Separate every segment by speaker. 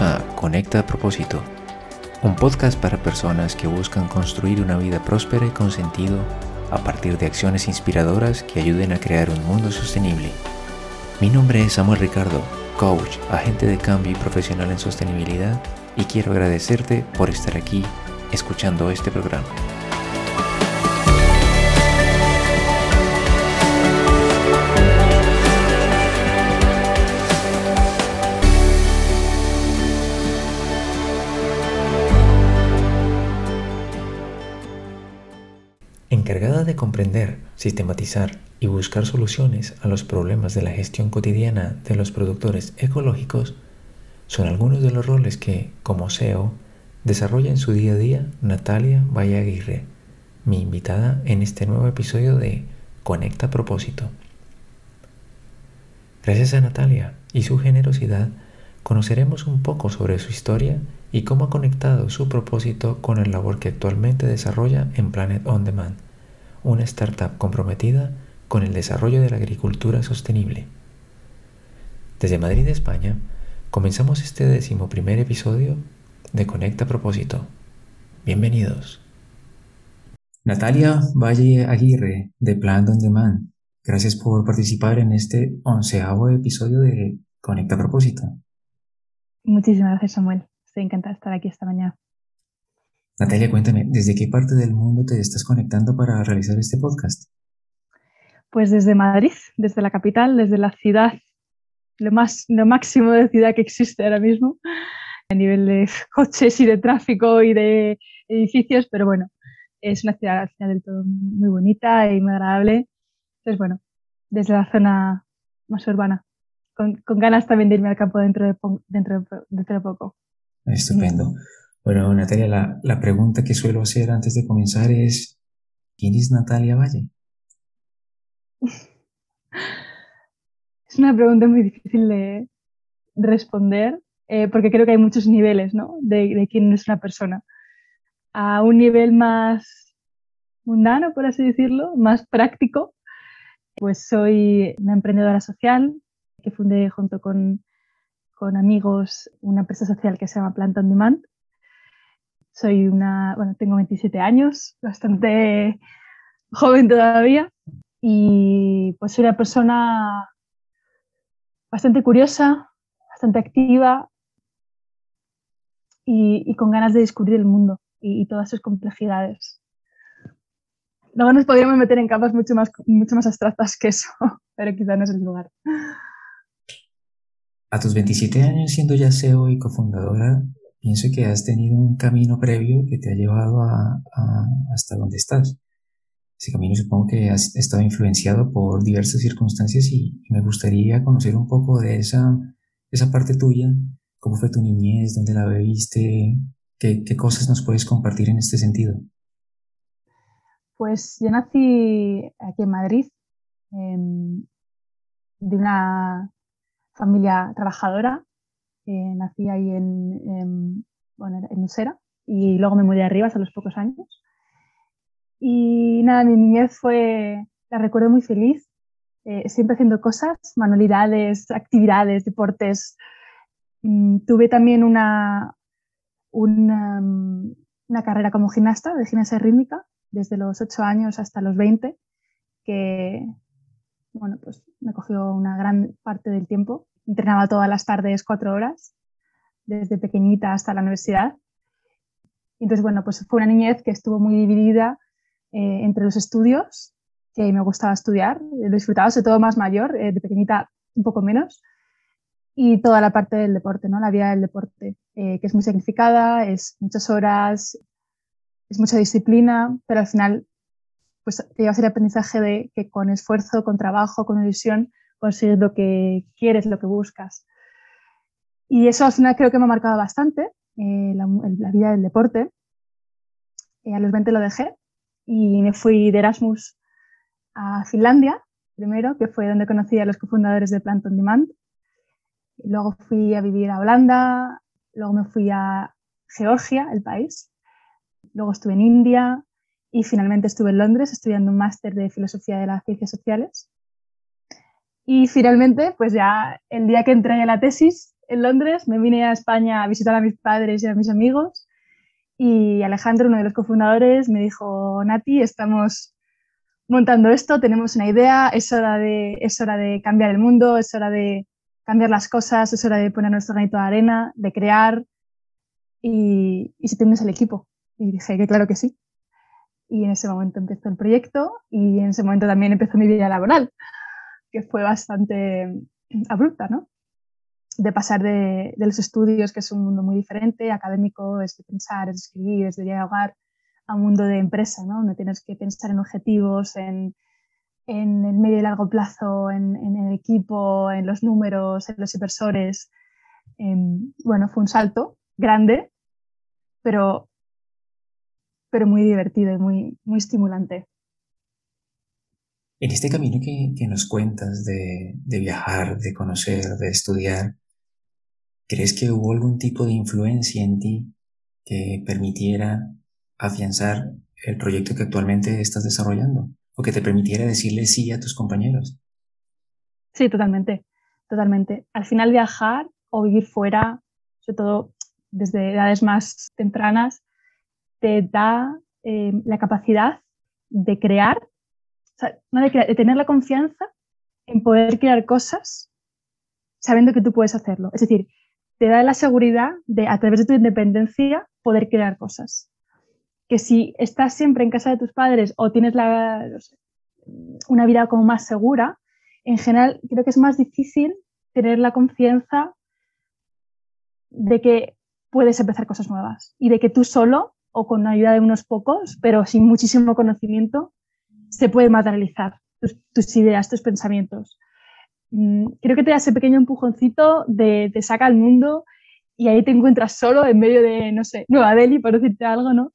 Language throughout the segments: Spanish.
Speaker 1: A Conecta a propósito, un podcast para personas que buscan construir una vida próspera y con sentido a partir de acciones inspiradoras que ayuden a crear un mundo sostenible. Mi nombre es Samuel Ricardo, coach, agente de cambio y profesional en sostenibilidad y quiero agradecerte por estar aquí escuchando este programa. Encargada de comprender, sistematizar y buscar soluciones a los problemas de la gestión cotidiana de los productores ecológicos, son algunos de los roles que, como SEO, desarrolla en su día a día Natalia Valle Aguirre, mi invitada en este nuevo episodio de Conecta Propósito. Gracias a Natalia y su generosidad, conoceremos un poco sobre su historia y cómo ha conectado su propósito con el labor que actualmente desarrolla en Planet On Demand, una startup comprometida con el desarrollo de la agricultura sostenible. Desde Madrid, España, comenzamos este décimo primer episodio de Conecta Propósito. Bienvenidos. Natalia Valle Aguirre, de Planet On Demand, gracias por participar en este onceavo episodio de Conecta Propósito.
Speaker 2: Muchísimas gracias, Samuel. Estoy encantada de estar aquí esta mañana.
Speaker 1: Natalia, cuéntame, ¿desde qué parte del mundo te estás conectando para realizar este podcast?
Speaker 2: Pues desde Madrid, desde la capital, desde la ciudad, lo, más, lo máximo de ciudad que existe ahora mismo, a nivel de coches y de tráfico y de edificios, pero bueno, es una ciudad, del todo muy bonita y muy agradable. Entonces, bueno, desde la zona más urbana, con, ganas también de irme al campo dentro de, dentro dentro de poco.
Speaker 1: Estupendo. Bueno, Natalia, la, pregunta que suelo hacer antes de comenzar es, ¿quién es Natalia Valle?
Speaker 2: Es una pregunta muy difícil de responder, eh, porque creo que hay muchos niveles ¿no? de, de quién es una persona. A un nivel más mundano, por así decirlo, más práctico, pues soy una emprendedora social que fundé junto con con amigos una empresa social que se llama Plant on Demand. Soy una, bueno, tengo 27 años, bastante joven todavía y pues soy una persona bastante curiosa, bastante activa y, con ganas de descubrir el mundo y, todas sus complejidades. Luego nos podríamos meter en capas mucho más, mucho más abstractas que eso, pero quizá no es el lugar.
Speaker 1: A tus 27 años siendo ya CEO y cofundadora, pienso que has tenido un camino previo que te ha llevado a, hasta donde estás. Ese camino supongo que has estado influenciado por diversas circunstancias y, me gustaría conocer un poco de esa, esa parte tuya, cómo fue tu niñez, dónde la viviste, qué, qué cosas nos puedes compartir en este sentido.
Speaker 2: Pues yo nací aquí en Madrid, em, de una familia trabajadora. Eh, nací ahí en, en, bueno, en Usera y luego me mudé arriba hace los pocos años. Y nada, mi niñez fue, la recuerdo muy feliz, eh, siempre haciendo cosas, manualidades, actividades, deportes. Mm, tuve también una, una, una, carrera como gimnasta de gimnasia rítmica desde los 8 años hasta los 20, que bueno, pues me cogió una gran parte del tiempo. Entrenaba todas las tardes cuatro horas, desde pequeñita hasta la universidad. Entonces, bueno, pues fue una niñez que estuvo muy dividida eh, entre los estudios, que me gustaba estudiar, lo disfrutaba, sobre todo más mayor, eh, de pequeñita un poco menos, y toda la parte del deporte, ¿no? La vida del deporte, eh, que es muy significada, es muchas horas, es mucha disciplina, pero al final pues te llevas el aprendizaje de que con esfuerzo, con trabajo, con ilusión, consigues lo que quieres, lo que buscas. Y eso al final creo que me ha marcado bastante eh, la, vida del deporte. Eh, a los 20 lo dejé y me fui de Erasmus a Finlandia, primero, que fue donde conocí a los cofundadores de Plant on Demand. Luego fui a vivir a Holanda, luego me fui a Georgia, el país. Luego estuve en India, y finalmente estuve en Londres estudiando un máster de Filosofía de las Ciencias Sociales. Y finalmente, pues ya el día que entregué la tesis, en Londres, me vine a España a visitar a mis padres y a mis amigos y Alejandro, uno de los cofundadores, me dijo, Nati, estamos montando esto, tenemos una idea, es hora de, es hora de cambiar el mundo, es hora de cambiar las cosas, es hora de poner nuestro granito de arena, de crear y, y si tienes el equipo. Y dije que claro que sí. Y en ese momento empezó el proyecto y en ese momento también empezó mi vida laboral, que fue bastante abrupta, ¿no? De pasar de, de los estudios, que es un mundo muy diferente, académico, es de pensar, es de escribir, es de dialogar, a un mundo de empresa, ¿no? Donde tienes que pensar en objetivos, en, en el medio y largo plazo, en, en, el equipo, en los números, en los inversores. Em, bueno, fue un salto grande, pero, pero muy divertido y muy, muy estimulante.
Speaker 1: En este camino que, nos cuentas de, viajar, de conocer, de estudiar, ¿crees que hubo algún tipo de influencia en ti que permitiera afianzar el proyecto que actualmente estás desarrollando o que te permitiera decirle sí a tus compañeros?
Speaker 2: Sí, totalmente, totalmente. Al final viajar o vivir fuera, sobre todo desde edades más tempranas, te da eh, la capacidad de crear, de tener la confianza en poder crear cosas sabiendo que tú puedes hacerlo. Es decir, te da la seguridad de, a través de tu independencia, poder crear cosas. Que si estás siempre en casa de tus padres o tienes la, no sé, una vida como más segura, en general creo que es más difícil tener la confianza de que puedes empezar cosas nuevas y de que tú solo o con la ayuda de unos pocos, pero sin muchísimo conocimiento, se puede materializar tus, tus ideas, tus pensamientos. Mm, creo que te da ese pequeño empujoncito de te saca al mundo y ahí te encuentras solo en medio de, no sé, Nueva Delhi, por decirte algo, ¿no?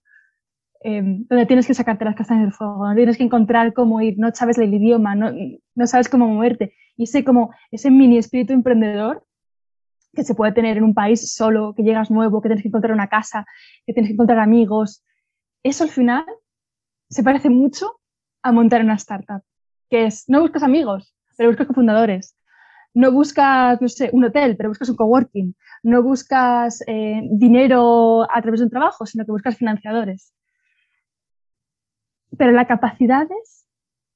Speaker 2: Eh, donde tienes que sacarte las castañas del fuego, donde tienes que encontrar cómo ir, no sabes el idioma, no, no sabes cómo moverte. Y ese, como, ese mini espíritu emprendedor que se puede tener en un país solo, que llegas nuevo, que tienes que encontrar una casa, que tienes que encontrar amigos. Eso al final se parece mucho a montar una startup, que es, no buscas amigos, pero buscas cofundadores. No buscas, no sé, un hotel, pero buscas un coworking. No buscas eh, dinero a través de un trabajo, sino que buscas financiadores. Pero las capacidades,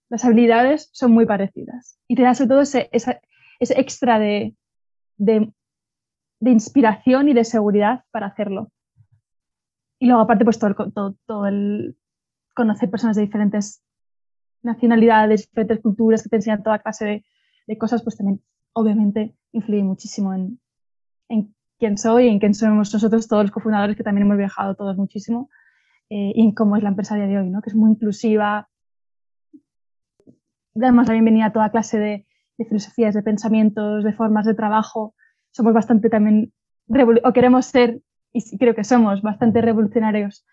Speaker 2: las habilidades son muy parecidas. Y te da sobre todo ese, ese, ese extra de, de de inspiración y de seguridad para hacerlo. Y luego, aparte, pues todo todo, todo el conocer personas de diferentes nacionalidades, diferentes culturas que te enseñan toda clase de, de cosas, pues también, obviamente, influye muchísimo en, en, quién soy, en quién somos nosotros, todos los cofundadores, que también hemos viajado todos muchísimo, eh, y en cómo es la empresa de hoy, ¿no? que es muy inclusiva. Damos la bienvenida a toda clase de, de filosofías, de pensamientos, de formas de trabajo, somos bastante también, o queremos ser, y creo que somos bastante revolucionarios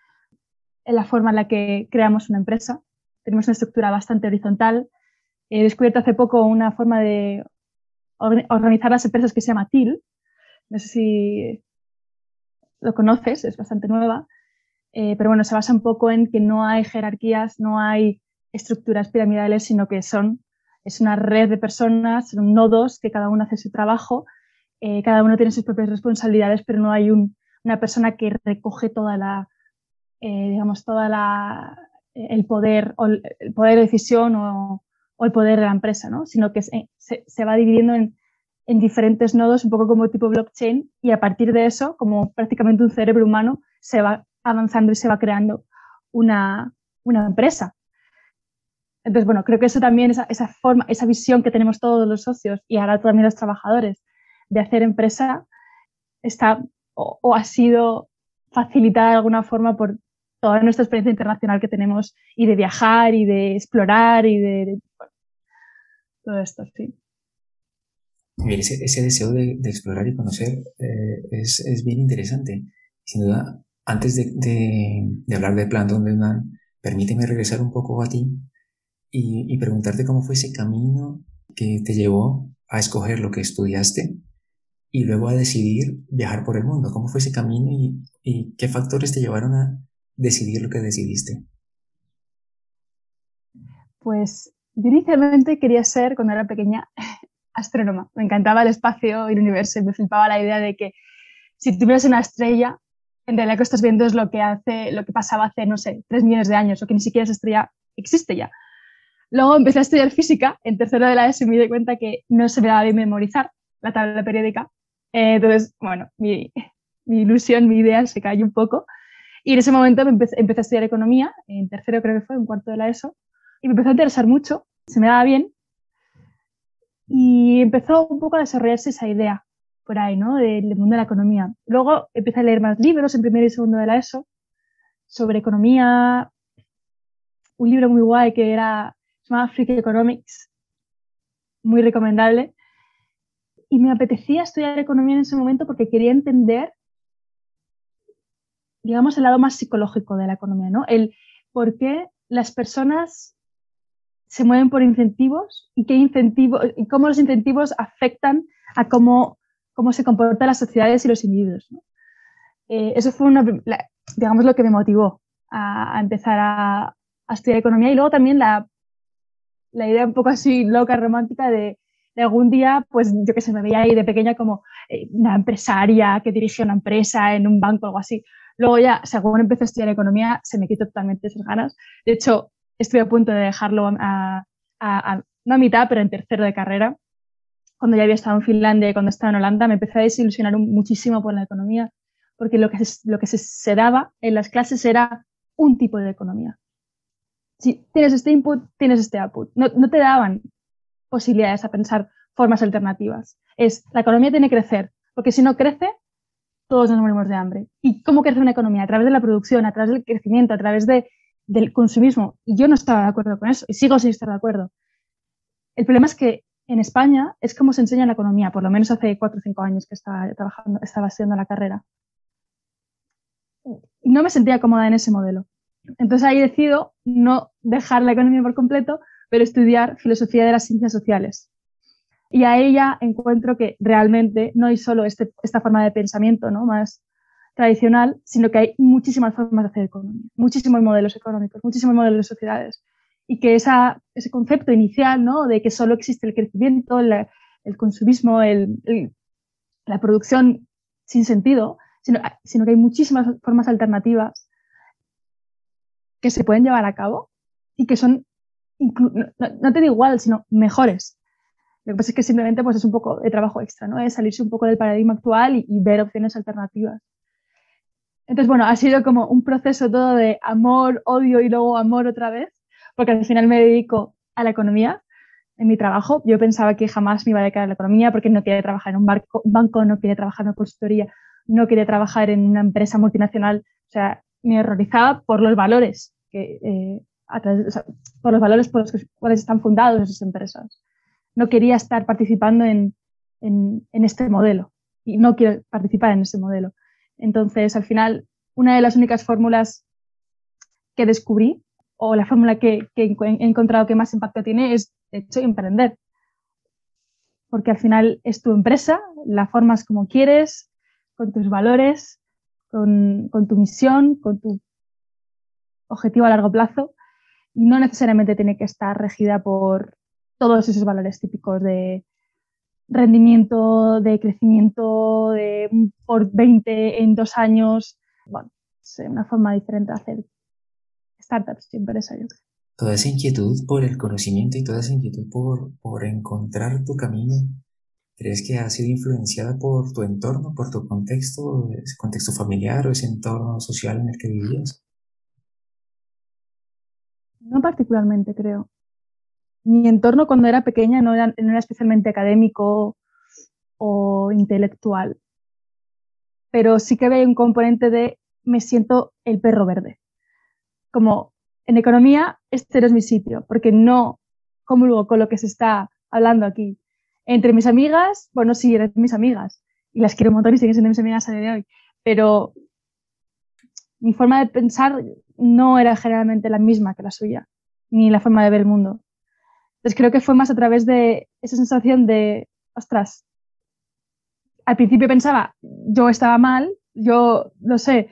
Speaker 2: en la forma en la que creamos una empresa. Tenemos una estructura bastante horizontal. He descubierto hace poco una forma de organizar las empresas que se llama TIL. No sé si lo conoces, es bastante nueva. Eh, pero bueno, se basa un poco en que no hay jerarquías, no hay estructuras piramidales, sino que son, es una red de personas, son nodos que cada uno hace su trabajo eh, cada uno tiene sus propias responsabilidades, pero no hay un, una persona que recoge toda la, eh, digamos, toda la, el poder, o el poder de decisión o, el poder de la empresa, ¿no? Sino que se, se, va dividiendo en, en, diferentes nodos, un poco como tipo blockchain, y a partir de eso, como prácticamente un cerebro humano, se va avanzando y se va creando una, una empresa. Entonces, bueno, creo que eso también, esa, esa forma, esa visión que tenemos todos los socios y ahora también los trabajadores de hacer empresa está o, o, ha sido facilitada de alguna forma por toda nuestra experiencia internacional que tenemos y de viajar y de explorar y de, de bueno, todo esto, sí.
Speaker 1: Ese, ese deseo de, de, explorar y conocer eh, es, es, bien interesante. Sin duda, antes de, de hablar de Plan Donde Man, permíteme regresar un poco a ti y, y preguntarte cómo fue ese camino que te llevó a escoger lo que estudiaste y luego a decidir viajar por el mundo. ¿Cómo fue ese camino y, y qué factores te llevaron a decidir lo que decidiste?
Speaker 2: Pues yo inicialmente quería ser, cuando era pequeña, astrónoma. Me encantaba el espacio y el universo y me flipaba la idea de que si tuvieras una estrella, en realidad lo que estás viendo es lo que, hace, lo que pasaba hace, no sé, tres millones de años o que ni siquiera esa estrella existe ya. Luego empecé a estudiar física en tercero de la ESO y me di cuenta que no se me daba bien memorizar la tabla periódica. Eh, entonces, bueno, mi, mi, ilusión, mi idea se cayó un poco. Y en ese momento empecé, a estudiar economía, en tercero creo que fue, un cuarto de la ESO, y me empezó a interesar mucho, se me daba bien, y empezó un poco a desarrollarse esa idea por ahí, ¿no? Del, mundo de la economía. Luego empecé a leer más libros en primero y segundo de la ESO sobre economía, un libro muy guay que era, se llama Freak Economics, muy recomendable. Y me apetecía estudiar economía en ese momento porque quería entender, digamos, el lado más psicológico de la economía, ¿no? El por qué las personas se mueven por incentivos y qué incentivos y cómo los incentivos afectan a cómo, cómo se comportan las sociedades y los individuos. Eh, eso fue, una, digamos, lo que me motivó a, empezar a, estudiar economía y luego también la, la, idea un poco así loca, romántica de, algún día, pues yo que sé, me veía ahí de pequeña como eh, una empresaria que dirige una empresa en un banco o algo así. Luego ya, según empecé a estudiar economía, se me quitó totalmente esas ganas. De hecho, estoy a punto de dejarlo a, no a mitad, pero en tercero de carrera. Cuando ya había estado en Finlandia y cuando estaba en Holanda, me empecé a desilusionar muchísimo por la economía, porque lo que, se, lo que se, daba en las clases era un tipo de economía. Si tienes este input, tienes este output. No, no te daban posibilidades a pensar formas alternativas. Es, la economía tiene que crecer, porque si no crece, todos nos morimos de hambre. ¿Y cómo crece una economía? A través de la producción, a través del crecimiento, a través de del consumismo. Y yo no estaba de acuerdo con eso y sigo sin estar de acuerdo. El problema es que en España es como se enseña la economía, por lo menos hace cuatro o cinco años que estaba trabajando, estaba estudiando la carrera. Y no me sentía cómoda en ese modelo. Entonces ahí decido no dejar la economía por completo, pero estudiar filosofía de las ciencias sociales. Y a ella encuentro que realmente no hay solo este, esta forma de pensamiento ¿no? más tradicional, sino que hay muchísimas formas de hacer economía, muchísimos modelos económicos, muchísimos modelos de sociedades. Y que esa, ese concepto inicial ¿no? de que solo existe el crecimiento, el consumismo, el, la producción sin sentido, sino, sino, que hay muchísimas formas alternativas que se pueden llevar a cabo y que son, no, no, te digo igual, sino mejores. Lo que pasa es que simplemente pues, es un poco de trabajo extra, ¿no? es salirse un poco del paradigma actual y ver opciones alternativas. Entonces, bueno, ha sido como un proceso todo de amor, odio y luego amor otra vez, porque al final me dedico a la economía en mi trabajo. Yo pensaba que jamás me iba a dedicar a la economía porque no quería trabajar en un, banco, no quería trabajar en una consultoría, no quería trabajar en una empresa multinacional. O sea, me horrorizaba por los valores que, eh, por los valores por los cuales están fundados esas empresas. No quería estar participando en, en, este modelo y no quiero participar en ese modelo. Entonces, al final, una de las únicas fórmulas que descubrí, o la fórmula que, he encontrado que más impacto tiene, es, de hecho, emprender. Porque al final es tu empresa, la formas como quieres, con tus valores, con, tu misión, con tu objetivo a largo plazo, y no necesariamente tiene que estar regida por todos esos valores típicos de rendimiento, de crecimiento de por 20 en dos años. Bueno, es una forma diferente de hacer startups y empresas, yo creo.
Speaker 1: Toda esa inquietud por el conocimiento y toda esa inquietud por, por encontrar tu camino, ¿crees que ha sido influenciada por tu entorno, por tu contexto, ese contexto familiar o ese entorno social en el que vivías?
Speaker 2: No particularmente, creo mi entorno cuando era pequeña no era, especialmente académico o intelectual, pero sí que había un componente de me siento el perro verde. Como en economía, este no es mi sitio, porque no comulgo con lo que se está hablando aquí. Entre mis amigas, bueno, sí, eran mis amigas, y las quiero un y siguen siendo mis amigas a día de hoy, pero mi forma de pensar no era generalmente la misma que la suya, ni la forma de ver el mundo. Entonces creo que fue más a través de esa sensación de, ostras, al principio pensaba, yo estaba mal, yo, no sé,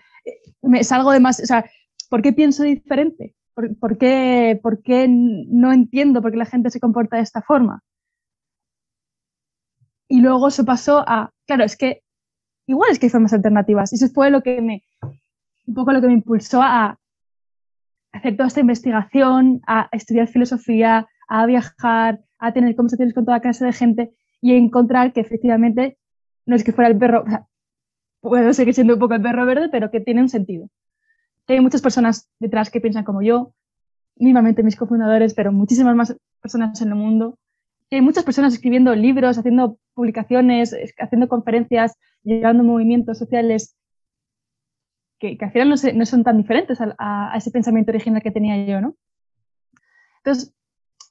Speaker 2: me salgo de más, o sea, ¿por qué pienso diferente? ¿Por, qué, ¿Por, qué, no entiendo por qué la gente se comporta de esta forma? Y luego se pasó a, claro, es que igual es que hay formas alternativas. Y eso fue lo que me, un poco lo que me impulsó a hacer toda esta investigación, a estudiar filosofía, a viajar, a tener conversaciones con toda clase de gente y encontrar que efectivamente no es que fuera el perro, puedo seguir siendo un poco el perro verde, pero que tiene un sentido. hay muchas personas detrás que piensan como yo, mínimamente mis cofundadores, pero muchísimas más personas en el mundo. Y hay muchas personas escribiendo libros, haciendo publicaciones, haciendo conferencias, llevando movimientos sociales que, al final no, son tan diferentes a, ese pensamiento original que tenía yo, ¿no? Entonces,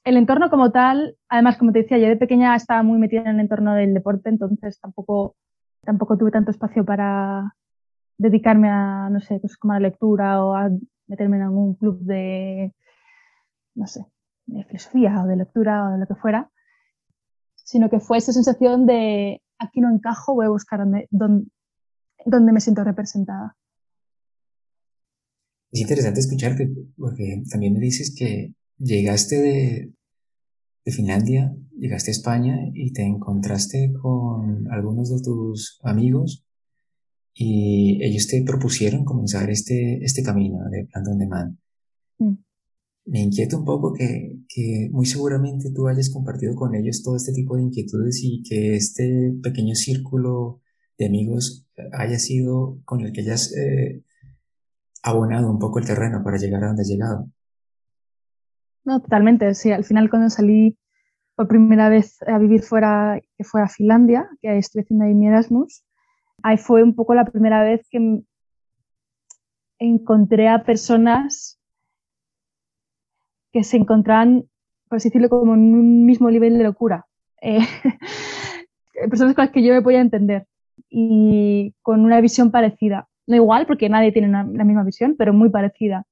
Speaker 2: el entorno como tal, además, como te decía, yo de pequeña estaba muy metida en el entorno del deporte, entonces tampoco, tampoco tuve tanto espacio para dedicarme a, no sé, pues como la lectura o a meterme en algún club de, no sé, de filosofía o de lectura o de lo que fuera, sino que fue esa sensación de aquí no encajo, voy a buscar donde, donde me siento representada.
Speaker 1: Es interesante escucharte, porque también me dices que llegaste de, de Finlandia, llegaste a España y te encontraste con algunos de tus amigos y ellos te propusieron comenzar este, este camino de Plant on Demand. Mm. Me inquieta un poco que, que, muy seguramente tú hayas compartido con ellos todo este tipo de inquietudes y que este pequeño círculo de amigos haya sido con el que hayas eh, abonado un poco el terreno para llegar a donde has llegado.
Speaker 2: No, totalmente. Sí, al final cuando salí por primera vez a vivir fuera, que fue a Finlandia, que estuve haciendo ahí mi Erasmus, ahí fue un poco la primera vez que encontré a personas que se encontraban, por así decirlo, como en un mismo nivel de locura. Eh, personas con las que yo me podía entender y con una visión parecida no igual porque nadie tiene la misma visión, pero muy parecida.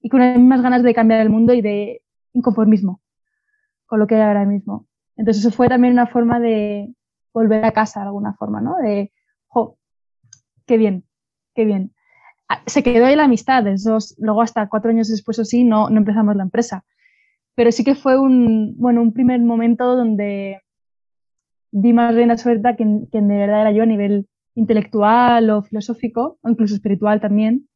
Speaker 2: Y con las mismas ganas de cambiar el mundo y de inconformismo con lo que hay ahora mismo. Entonces eso fue también una forma de volver a casa de alguna forma, ¿no? De, jo, qué bien, qué bien. Ah, se quedó ahí la amistad, luego hasta cuatro años después o sí no, no empezamos la empresa. Pero sí que fue un, bueno, un primer momento donde di más rienda suelta que, que de verdad era yo a nivel intelectual o filosófico, o incluso espiritual también,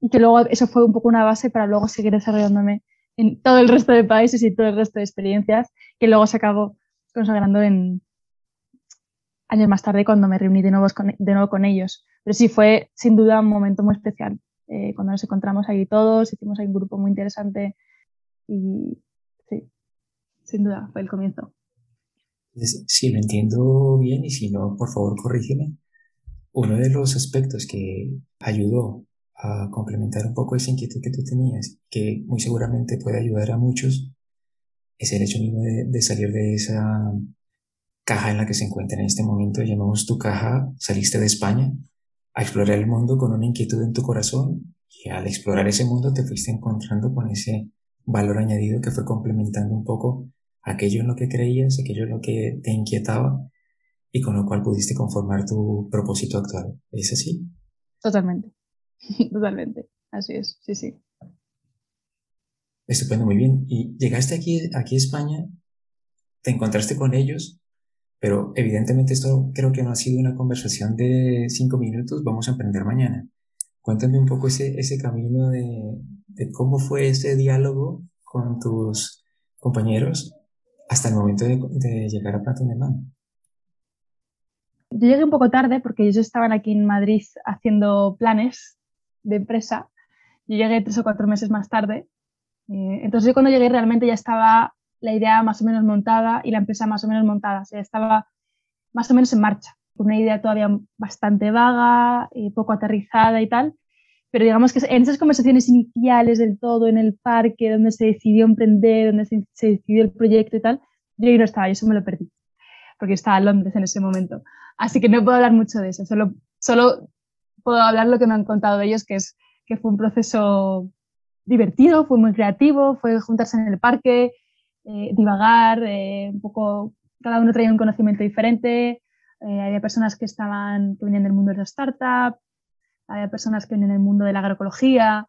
Speaker 2: y que luego eso fue un poco una base para luego seguir desarrollándome en todo el resto de países y todo el resto de experiencias, que luego se acabó consagrando en años más tarde cuando me reuní de nuevo con, de nuevo con ellos. Pero sí, fue sin duda un momento muy especial. Eh, cuando nos encontramos ahí todos, hicimos ahí un grupo muy interesante y sí, sin duda fue el comienzo
Speaker 1: si lo entiendo bien y si no, por favor corrígeme. Uno de los aspectos que ayudó a complementar un poco esa inquietud que tú tenías, que muy seguramente puede ayudar a muchos, es el hecho mismo de, salir de esa caja en la que se encuentra en este momento, llamamos tu caja, saliste de España a explorar el mundo con una inquietud en tu corazón y al explorar ese mundo te fuiste encontrando con ese valor añadido que fue complementando un poco aquello en lo que creías, aquello en lo que te inquietaba y con lo cual pudiste conformar tu propósito actual. ¿Es así?
Speaker 2: Totalmente, totalmente. Así es, sí, sí.
Speaker 1: Estupendo, muy bien. Y llegaste aquí, aquí a España, te encontraste con ellos, pero evidentemente esto creo que no ha sido una conversación de cinco minutos, vamos a emprender mañana. Cuéntame un poco ese, ese camino de, de cómo fue ese diálogo con tus compañeros hasta el momento de, llegar a Platón de Mano.
Speaker 2: Yo llegué un poco tarde porque ellos estaban aquí en Madrid haciendo planes de empresa. Yo llegué tres o cuatro meses más tarde. Eh, entonces yo cuando llegué realmente ya estaba la idea más o menos montada y la empresa más o menos montada. O sea, estaba más o menos en marcha, con una idea todavía bastante vaga, y poco aterrizada y tal. Pero digamos que en esas conversaciones iniciales del todo, en el parque, donde se decidió emprender, donde se, decidió el proyecto y tal, yo ahí no estaba, yo eso me lo perdí, porque estaba en Londres en ese momento. Así que no puedo hablar mucho de eso, solo, solo puedo hablar lo que me han contado ellos, que, es, que fue un proceso divertido, fue muy creativo, fue juntarse en el parque, eh, divagar, eh, un poco, cada uno traía un conocimiento diferente, eh, había personas que estaban, que venían del mundo de la startup, había personas que vienen en el mundo de la agroecología,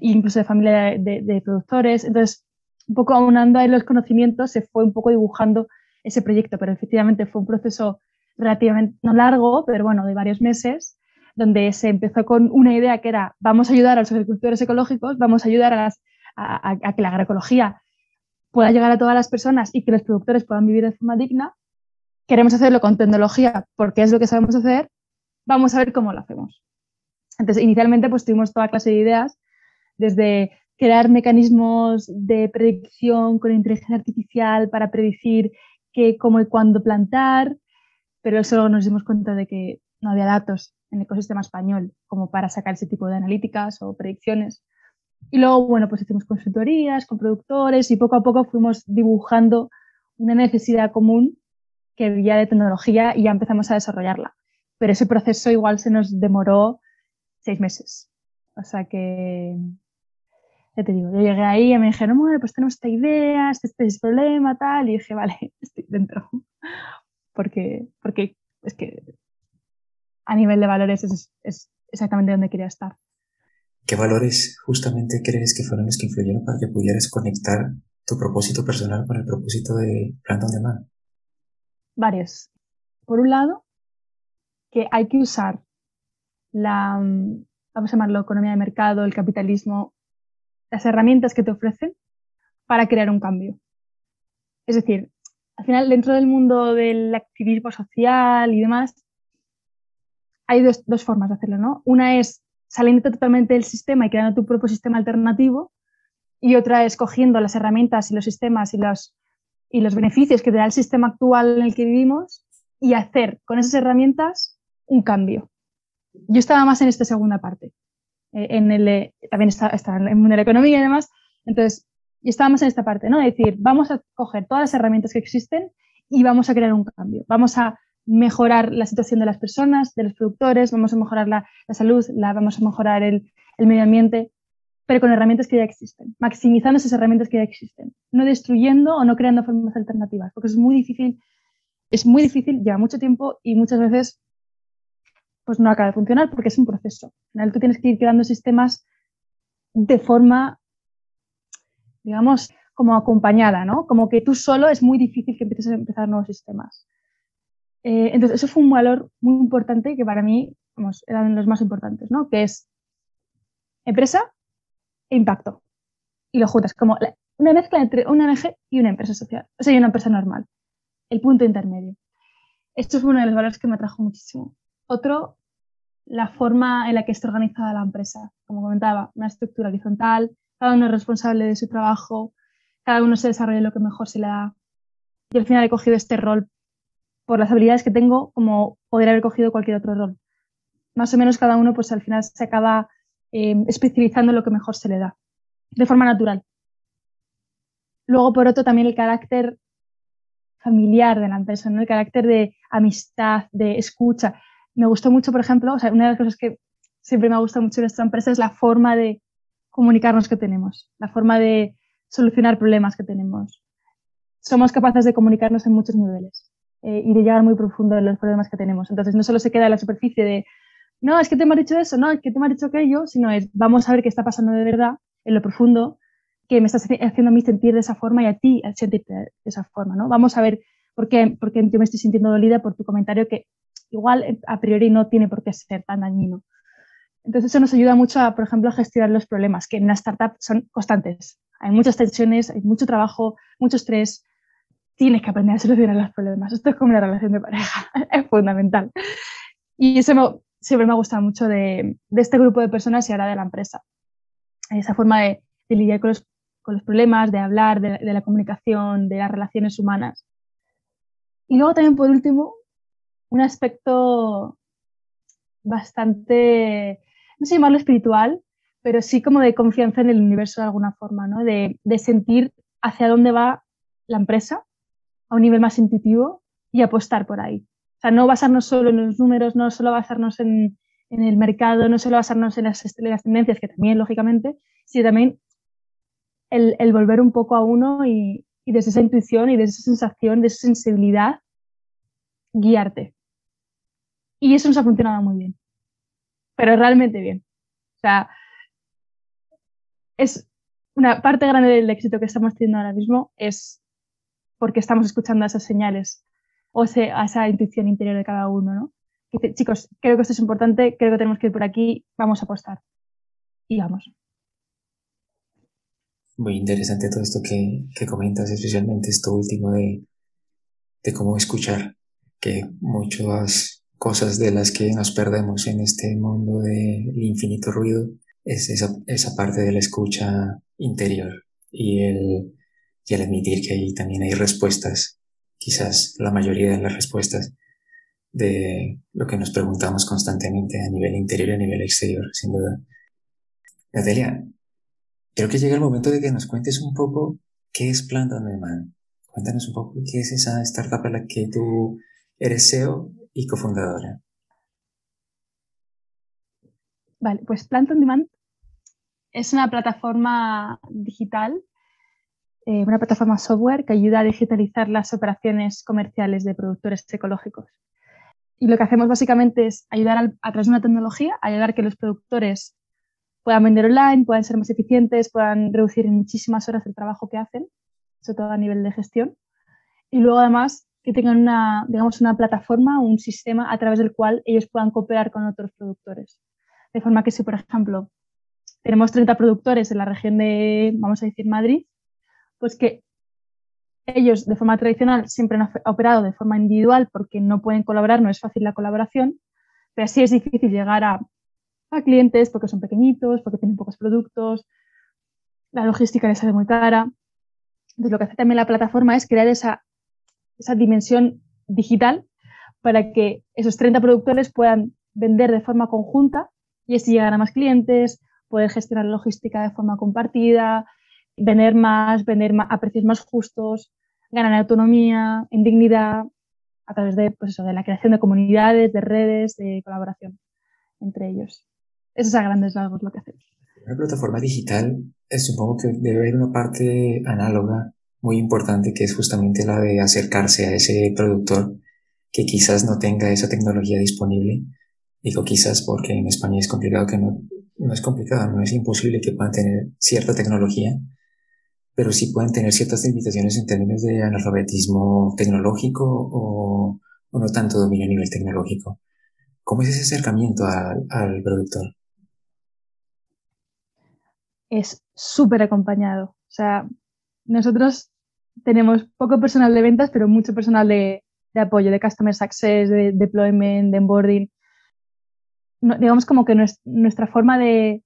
Speaker 2: incluso de familia de, productores. Entonces, un poco aunando ahí los conocimientos, se fue un poco dibujando ese proyecto, pero efectivamente fue un proceso relativamente, no largo, pero bueno, de varios meses, donde se empezó con una idea que era, vamos a ayudar a los agricultores ecológicos, vamos a ayudar a, que la agroecología pueda llegar a todas las personas y que los productores puedan vivir de forma digna. Queremos hacerlo con tecnología porque es lo que sabemos hacer, vamos a ver cómo lo hacemos. Entonces, inicialmente pues tuvimos toda clase de ideas, desde crear mecanismos de predicción con inteligencia artificial para predecir qué, cómo y cuándo plantar, pero eso nos dimos cuenta de que no había datos en el ecosistema español como para sacar ese tipo de analíticas o predicciones. Y luego, bueno, pues hicimos consultorías con productores y poco a poco fuimos dibujando una necesidad común que había de tecnología y ya empezamos a desarrollarla. Pero ese proceso igual se nos demoró seis meses. O sea que, ya te digo, yo llegué ahí y me dijeron, bueno, pues tenemos esta idea, este, este es el problema, tal, y dije, vale, estoy dentro. Porque, porque es que a nivel de valores es, es exactamente donde quería estar.
Speaker 1: ¿Qué valores justamente crees que fueron los que influyeron para que pudieras conectar tu propósito personal con el propósito de Plant on Demand?
Speaker 2: Varios. Por un lado, que hay que usar la, mm, vamos a llamarlo, economía de mercado, el capitalismo, las herramientas que te ofrecen para crear un cambio. Es decir, al final, dentro del mundo del activismo social y demás, hay dos, dos formas de hacerlo, ¿no? Una es saliendo totalmente del sistema y creando tu propio sistema alternativo, y otra es cogiendo las herramientas y los sistemas y los, y los beneficios que te da el sistema actual en el que vivimos y hacer con esas herramientas un cambio yo estaba más en esta segunda parte. Eh, en el, eh, también estaba, en el mundo de la economía y demás. Entonces, yo estaba más en esta parte, ¿no? Es decir, vamos a coger todas las herramientas que existen y vamos a crear un cambio. Vamos a mejorar la situación de las personas, de los productores, vamos a mejorar la, salud, la, vamos a mejorar el, el, medio ambiente, pero con herramientas que ya existen, maximizando esas herramientas que ya existen, no destruyendo o no creando formas alternativas, porque es muy difícil, es muy difícil, lleva mucho tiempo y muchas veces pues no acaba de funcionar porque es un proceso. Al final tú tienes que ir creando sistemas de forma, digamos, como acompañada, ¿no? Como que tú solo es muy difícil que empieces a empezar nuevos sistemas. Eh, entonces, eso fue un valor muy importante que para mí, vamos, eran los más importantes, ¿no? Que es empresa e impacto. Y lo juntas como una mezcla entre una ONG y una empresa social, o sea, y una empresa normal. El punto intermedio. Esto es uno de los valores que me atrajo muchísimo. Otro, la forma en la que está organizada la empresa. Como comentaba, una estructura horizontal, cada uno es responsable de su trabajo, cada uno se desarrolla lo que mejor se le da. Y al final he cogido este rol por las habilidades que tengo, como poder haber cogido cualquier otro rol. Más o menos cada uno, pues al final se acaba eh, especializando en lo que mejor se le da, de forma natural. Luego, por otro, también el carácter familiar de la empresa, el carácter de amistad, de escucha me gustó mucho, por ejemplo, o sea, una de las cosas que siempre me ha gustado mucho de nuestra empresa es la forma de comunicarnos que tenemos, la forma de solucionar problemas que tenemos. Somos capaces de comunicarnos en muchos niveles eh, y de llegar muy profundo en los problemas que tenemos. Entonces, no solo se queda en la superficie de, no, es que te hemos dicho eso, no, es que te hemos dicho aquello, sino es, vamos a ver qué está pasando de verdad en lo profundo, que me estás haciendo a mí sentir de esa forma y a ti sentirte de esa forma, ¿no? Vamos a ver por qué, por qué yo me estoy sintiendo dolida por tu comentario que igual eh, a priori no tiene por qué ser tan dañino. Entonces eso nos ayuda mucho, a, por ejemplo, a gestionar los problemas, que en una startup son constantes. Hay muchas tensiones, hay mucho trabajo, mucho estrés. Tienes que aprender a solucionar los problemas. Esto es como una relación de pareja, es fundamental. Y eso siempre me ha gustado mucho de, este grupo de personas y ahora de la empresa. Esa forma de, lidiar con los, con los, problemas, de hablar, de, de la comunicación, de las relaciones humanas. Y luego también, por último, un aspecto bastante, no sé llamarlo espiritual, pero sí como de confianza en el universo de alguna forma, ¿no? de, sentir hacia dónde va la empresa a un nivel más intuitivo y apostar por ahí. O sea, no basarnos solo en los números, no solo basarnos en, el mercado, no solo basarnos en las, tendencias, que también, lógicamente, sino también el, volver un poco a uno y, y desde esa intuición y desde esa sensación, de esa sensibilidad, guiarte. Y eso nos ha funcionado muy bien, pero realmente bien. O sea, es una parte grande del éxito que estamos teniendo ahora mismo es porque estamos escuchando esas señales o a esa intuición interior de cada uno, ¿no? dice, chicos, creo que esto es importante, creo que tenemos que ir por aquí, vamos a apostar. Y vamos.
Speaker 1: Muy interesante todo esto que, que comentas, especialmente esto último de, de cómo escuchar, que muchas cosas de las que nos perdemos en este mundo del infinito ruido es esa, esa parte de la escucha interior y el, y el admitir que ahí también hay respuestas, quizás la mayoría de las respuestas de lo que nos preguntamos constantemente a nivel interior y a nivel exterior, sin duda. Natalia, creo que llega el momento de que nos cuentes un poco qué es Plant on Demand. Cuéntanos un poco qué es esa startup a la que tú eres CEO y cofundadora.
Speaker 2: Vale, pues Plant on Demand es una plataforma digital, eh, una plataforma software que ayuda a digitalizar las operaciones comerciales de productores ecológicos. Y lo que hacemos básicamente es ayudar a través de una tecnología, ayudar a que los productores puedan vender online, puedan ser más eficientes, puedan reducir en muchísimas horas el trabajo que hacen, sobre todo a nivel de gestión. Y luego además que tengan una, digamos, una plataforma, un sistema a través del cual ellos puedan cooperar con otros productores. De forma que si, por ejemplo, tenemos 30 productores en la región de, vamos a decir, Madrid, pues que ellos de forma tradicional siempre han operado de forma individual porque no pueden colaborar, no es fácil la colaboración, pero sí es difícil llegar a, clientes porque son pequeñitos, porque tienen pocos productos, la logística les sale muy cara. Entonces lo que hace también la plataforma es crear esa, esa dimensión digital para que esos 30 productores puedan vender de forma conjunta y así llegar a más clientes, poder gestionar la logística de forma compartida, vender más, vender a precios más justos, ganar autonomía, en dignidad, a través de, pues eso, de la creación de comunidades, de redes, de colaboración entre ellos. Eso es a grandes rasgos lo que hacemos.
Speaker 1: Una plataforma digital, supongo que debe haber una parte análoga muy importante que es justamente la de acercarse a ese productor que quizás no tenga esa tecnología disponible. Digo quizás porque en España es complicado que no, no es complicado, no es imposible que puedan tener cierta tecnología, pero sí pueden tener ciertas limitaciones en términos de analfabetismo tecnológico o, no tanto dominio a nivel tecnológico. ¿Cómo es ese acercamiento al, al productor?
Speaker 2: Es súper acompañado. O sea, nosotros tenemos poco personal de ventas, pero mucho personal de, de apoyo, de customer success, de deployment, de onboarding. digamos como que nuestra forma de,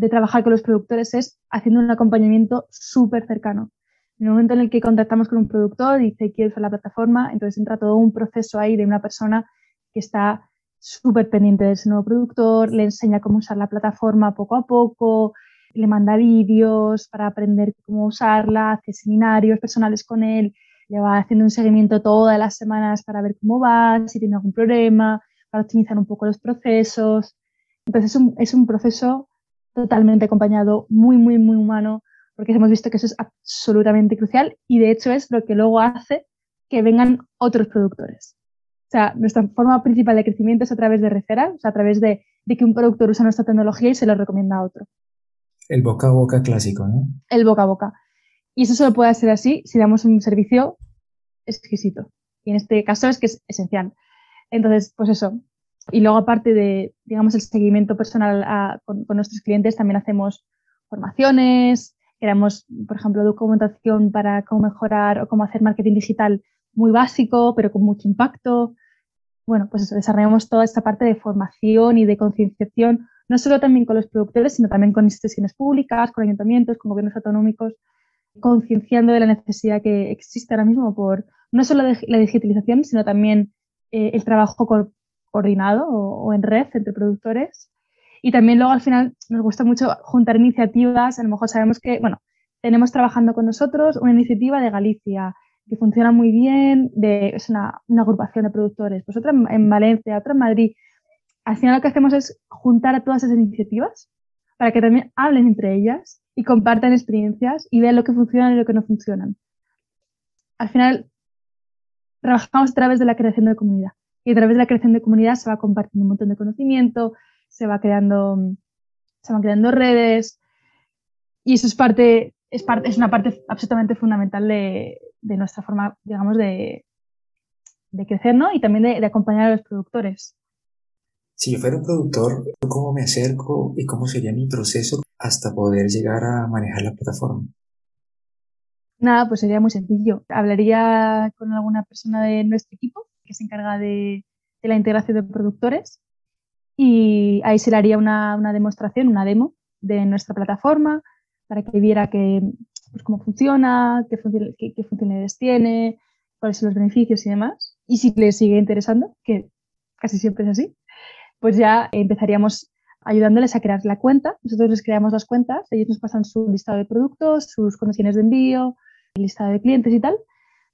Speaker 2: de trabajar con los productores es haciendo un acompañamiento súper cercano. En el momento en el que contactamos con un productor y dice quiero usar la plataforma, entonces entra todo un proceso ahí de una persona que está súper pendiente de ese nuevo productor, le enseña cómo usar la plataforma poco a poco, le manda vídeos para aprender cómo usarla, hace seminarios personales con él, le va haciendo un seguimiento todas las semanas para ver cómo va, si tiene algún problema, para optimizar un poco los procesos. Entonces es un, es un proceso totalmente acompañado, muy, muy, muy humano, porque hemos visto que eso es absolutamente crucial y de hecho es lo que luego hace que vengan otros productores. O sea, nuestra forma principal de crecimiento es a través de referral, o sea, a través de, que un productor usa nuestra tecnología y se lo recomienda a otro.
Speaker 1: El boca a boca clásico, ¿no?
Speaker 2: El boca a boca. Y eso solo puede ser así si damos un servicio exquisito. Y en este caso es que es esencial. Entonces, pues eso, y luego, aparte de, digamos, el seguimiento personal con, nuestros clientes, también hacemos formaciones, creamos, por ejemplo, documentación para cómo mejorar o cómo hacer marketing digital muy básico, pero con mucho impacto. Bueno, pues eso, desarrollamos toda esta parte de formación y de concienciación, no solo también con los productores, sino también con instituciones públicas, con ayuntamientos, con gobiernos autonómicos, concienciando de la necesidad que existe ahora mismo por no solo la digitalización, sino también eh, el trabajo con, coordinado o, en red entre productores. Y también luego al final nos gusta mucho juntar iniciativas. A lo mejor sabemos que, bueno, tenemos trabajando con nosotros una iniciativa de Galicia que funciona muy bien, de, es una, una agrupación de productores, pues otra en Valencia, otra en Madrid. Al final lo que hacemos es juntar a todas esas iniciativas para que también hablen entre ellas y compartan experiencias y vean lo que funciona y lo que no funciona. Al final, trabajamos a través de la creación de comunidad. Y a través de la creación de comunidad se va compartiendo un montón de conocimiento, se va creando, se van creando redes. Y eso es parte, es, parte, es una parte absolutamente fundamental de, de nuestra forma, digamos, de, de crecer, ¿no? Y también de, de, acompañar a los productores.
Speaker 1: Si yo fuera un productor, ¿cómo me acerco y cómo sería mi proceso hasta poder llegar a manejar la plataforma?
Speaker 2: Nada, pues sería muy sencillo. Hablaría con alguna persona de nuestro equipo que se encarga de, de la integración de productores y ahí se le haría una, una, demostración, una demo de nuestra plataforma para que viera que, pues, cómo funciona, qué, qué, qué funcionalidades tiene, cuáles son los beneficios y demás. Y si les sigue interesando, que casi siempre es así, pues ya empezaríamos ayudándoles a crear la cuenta. Nosotros les creamos las cuentas, ellos nos pasan su listado de productos, sus condiciones de envío, el listado de clientes y tal.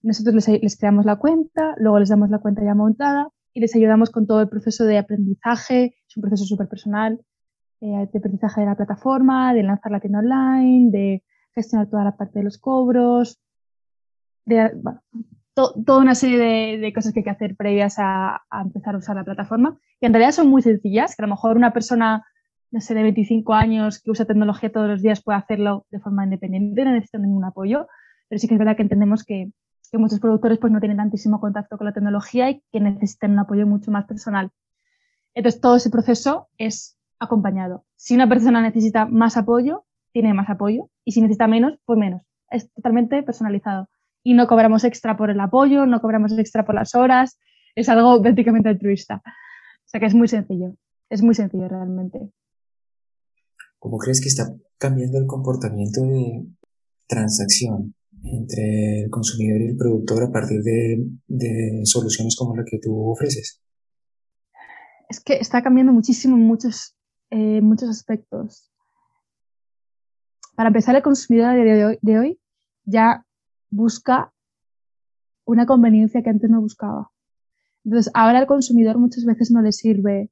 Speaker 2: Nosotros les, creamos la cuenta, luego les damos la cuenta ya montada y les ayudamos con todo el proceso de aprendizaje, es un proceso súper personal, eh, de aprendizaje de la plataforma, de lanzar la tienda online, de gestionar toda la parte de los cobros, de, toda una serie de, de, cosas que hay que hacer previas a, a, empezar a usar la plataforma, que en realidad son muy sencillas, que a lo mejor una persona, no sé, de 25 años que usa tecnología todos los días puede hacerlo de forma independiente, no necesita ningún apoyo, pero sí que es verdad que entendemos que, que muchos productores pues, no tienen tantísimo contacto con la tecnología y que necesitan un apoyo mucho más personal. Entonces, todo ese proceso es acompañado. Si una persona necesita más apoyo, tiene más apoyo, y si necesita menos, pues menos. Es totalmente personalizado. Y no cobramos extra por el apoyo, no cobramos extra por las horas, es algo prácticamente altruista. O sea que es muy sencillo, es muy sencillo realmente.
Speaker 1: ¿Cómo crees que está cambiando el comportamiento de transacción entre el consumidor y el productor a partir de, de soluciones como la que tú ofreces?
Speaker 2: Es que está cambiando muchísimo en muchos, eh, muchos aspectos. Para empezar, el consumidor de hoy, de hoy ya busca una conveniencia que antes no buscaba. Entonces, ahora al consumidor muchas veces no le sirve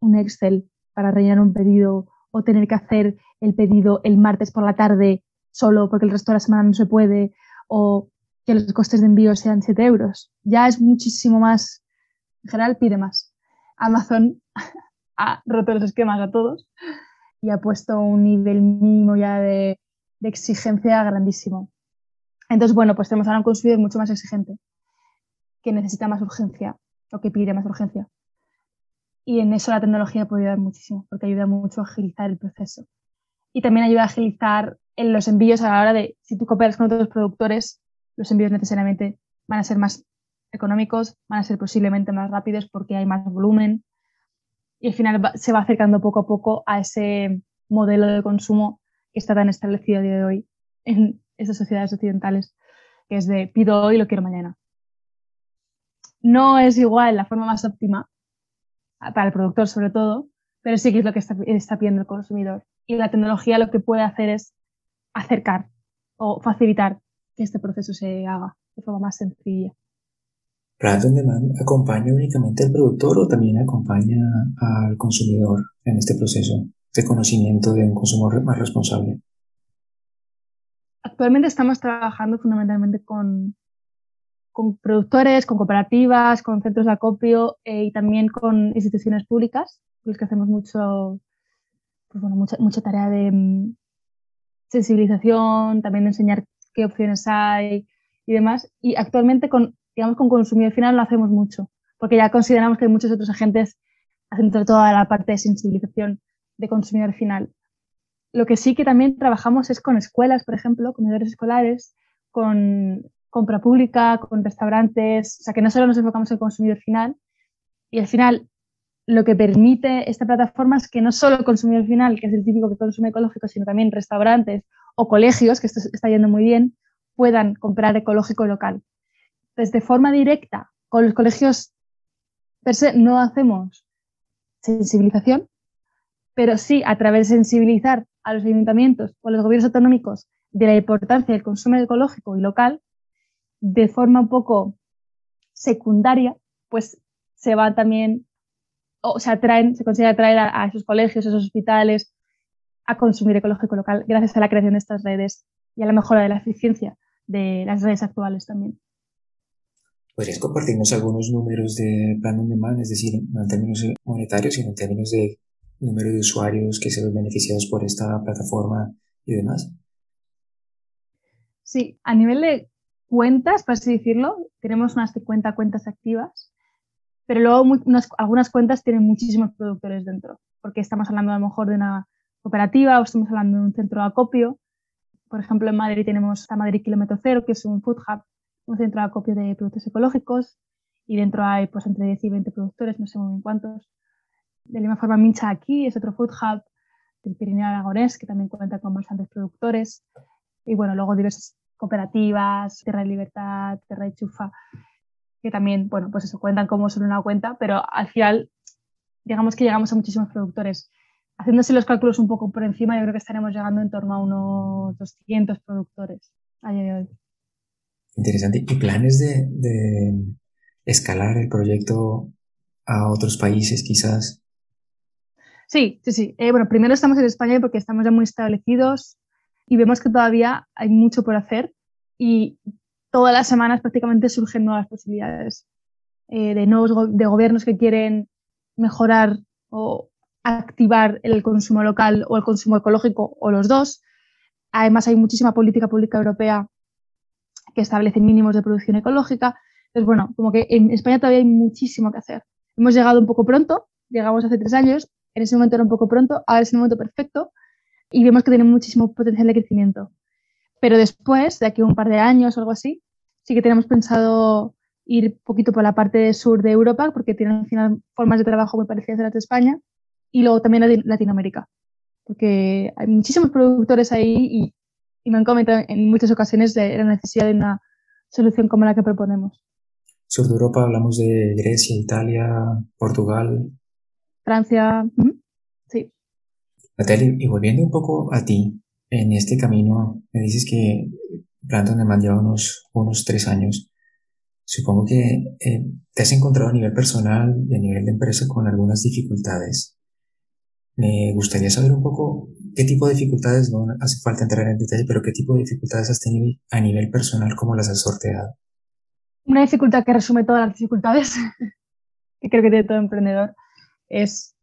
Speaker 2: un Excel para rellenar un pedido o tener que hacer el pedido el martes por la tarde solo porque el resto de la semana no se puede o que los costes de envío sean 7 euros. Ya es muchísimo más, en general pide más. Amazon ha roto los esquemas a todos y ha puesto un nivel mínimo ya de, exigencia grandísimo. Entonces, bueno, pues tenemos ahora un consumidor mucho más exigente, que necesita más urgencia o que pide más urgencia. Y en eso la tecnología puede ayudar muchísimo, porque ayuda mucho a agilizar el proceso. Y también ayuda a agilizar en los envíos a la hora de, si tú cooperas con otros productores, los envíos necesariamente van a ser más económicos, van a ser posiblemente más rápidos porque hay más volumen y al final se va acercando poco a poco a ese modelo de consumo que está tan establecido a día de hoy en esas sociedades occidentales, que es de pido hoy, lo quiero mañana. No es igual la forma más óptima para el productor sobre todo, pero sí que es lo que está, está pidiendo el consumidor. Y la tecnología lo que puede hacer es acercar o facilitar que este proceso se haga de forma más sencilla.
Speaker 1: On Demand acompaña únicamente al productor o también acompaña al consumidor en este proceso de conocimiento de un consumo más responsable.
Speaker 2: Actualmente estamos trabajando fundamentalmente con, con productores, con cooperativas, con centros de acopio eh, y también con instituciones públicas, con los que hacemos mucho, pues bueno, mucha, mucha tarea de, sensibilización, también enseñar qué opciones hay y demás. Y actualmente con, digamos, con consumidor final lo hacemos mucho, porque ya consideramos que hay muchos otros agentes haciendo toda la parte de sensibilización de consumidor final. Lo que sí que también trabajamos es con escuelas, por ejemplo, comedores escolares, con compra pública, con restaurantes, o sea que no solo nos enfocamos en consumidor final, y al final lo que permite esta plataforma es que no solo el consumidor final, que es el típico que consume ecológico, sino también restaurantes o colegios, que esto está yendo muy bien, puedan comprar ecológico local. Entonces, de forma directa, con los colegios per se no hacemos sensibilización, pero sí a través de sensibilizar a los ayuntamientos o a los gobiernos autonómicos de la importancia del consumo ecológico y local, de forma un poco secundaria, pues se va también o se atraen, se consigue atraer a, a, esos colegios, a esos hospitales a consumir ecológico local gracias a la creación de estas redes y a la mejora de la eficiencia de las redes actuales también.
Speaker 1: ¿Podrías compartirnos algunos números de plan on demand, es decir, no en términos monetarios, sino en términos de número de usuarios que se ven beneficiados por esta plataforma y demás?
Speaker 2: Sí, a nivel de cuentas, por así decirlo, tenemos unas 50 cuentas activas, pero luego algunas cuentas tienen muchísimos productores dentro, porque estamos hablando a lo mejor de una cooperativa o estamos hablando de un centro de acopio. Por ejemplo, en Madrid tenemos a Madrid Kilómetro Cero, que es un food hub, un centro de acopio de productos ecológicos, y dentro hay pues entre 10 y 20 productores, no sé muy bien cuántos. De la misma forma, Mincha aquí es otro food hub del Pirineo Aragonés, que también cuenta con bastantes productores. Y bueno, luego diversas cooperativas, Tierra de Libertad, Tierra de Chufa, que también, bueno, pues eso, cuentan como solo una cuenta, pero al final, digamos que llegamos a muchísimos productores. Haciéndose los cálculos un poco por encima, yo creo que estaremos llegando en torno a unos 200 productores a día de hoy.
Speaker 1: Interesante. ¿Y planes de, de escalar el proyecto a otros países quizás?
Speaker 2: Sí, sí, sí. Eh, bueno, primero estamos en España porque estamos ya muy establecidos y vemos que todavía hay mucho por hacer y todas las semanas prácticamente surgen nuevas posibilidades eh, de nuevos de gobiernos que quieren mejorar o activar el consumo local o el consumo ecológico o los dos. Además hay muchísima política pública europea que establece mínimos de producción ecológica. Entonces, bueno, como que en España todavía hay muchísimo que hacer. Hemos llegado un poco pronto, llegamos hace tres años, en ese momento era un poco pronto, ahora es el momento perfecto y vemos que tiene muchísimo potencial de crecimiento. Pero después, de aquí a un par de años o algo así, sí que tenemos pensado ir un poquito por la parte sur de Europa, porque tienen al final formas de trabajo muy parecidas a las de España, y luego también Latinoamérica, porque hay muchísimos productores ahí y, y me han comentado en muchas ocasiones de la necesidad de una solución como la que proponemos.
Speaker 1: Sur de Europa hablamos de Grecia, Italia, Portugal,
Speaker 2: Francia. Sí.
Speaker 1: Natalia, y volviendo un poco a ti, en este camino, me dices que Planton de lleva unos, unos tres años. Supongo que eh, te has encontrado a nivel personal y a nivel de empresa con algunas dificultades. Me gustaría saber un poco qué tipo de dificultades, no hace falta entrar en detalle, pero qué tipo de dificultades has tenido a nivel personal, cómo las has sorteado.
Speaker 2: Una dificultad que resume todas las dificultades, que creo que tiene todo emprendedor, es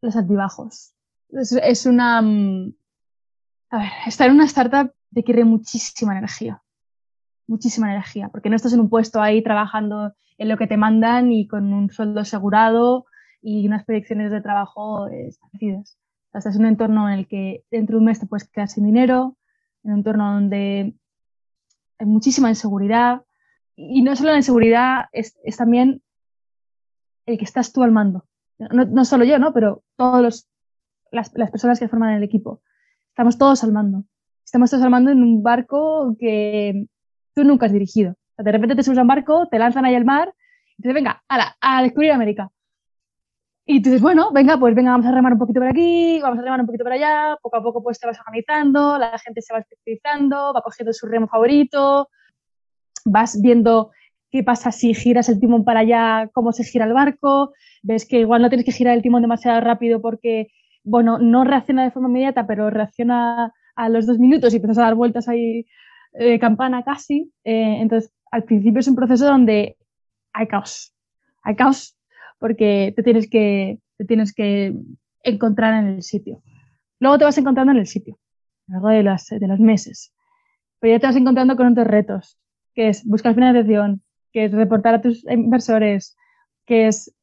Speaker 2: los altibajos. Es, una... Mm, a ver, estar en una startup requiere muchísima energía, muchísima energía, porque no estás en un puesto ahí trabajando en lo que te mandan y con un sueldo asegurado y unas predicciones de trabajo establecidas. estás en un entorno en el que dentro de un mes te puedes quedar sin dinero, en un entorno donde hay muchísima inseguridad. Y no solo la inseguridad, es, también el que estás tú al mando. No, solo yo, ¿no? Pero todas las, personas que forman el equipo. Estamos todos al mando. Estamos todos al mando en un barco que tú nunca has dirigido. de repente te subes a un barco, te lanzan ahí al mar y te dicen, venga, a, a descubrir América. Y tú dices, bueno, venga, pues venga, vamos a remar un poquito por aquí, vamos a remar un poquito por allá, poco a poco pues te vas organizando, la gente se va especializando, va cogiendo su remo favorito, vas viendo qué pasa si giras el timón para allá, cómo se gira el barco, ves que igual no tienes que girar el timón demasiado rápido porque, bueno, no reacciona de forma inmediata, pero reacciona a los dos minutos y empiezas a dar vueltas ahí, eh, campana casi. Eh, entonces, al principio es un proceso donde hay caos, hay caos porque te tienes que, te tienes que encontrar en el sitio. Luego te vas encontrando en el sitio, a lo largo de, de los meses. Pero ya te vas encontrando con otros retos, que es buscar financiación, que es reportar a tus inversores, que es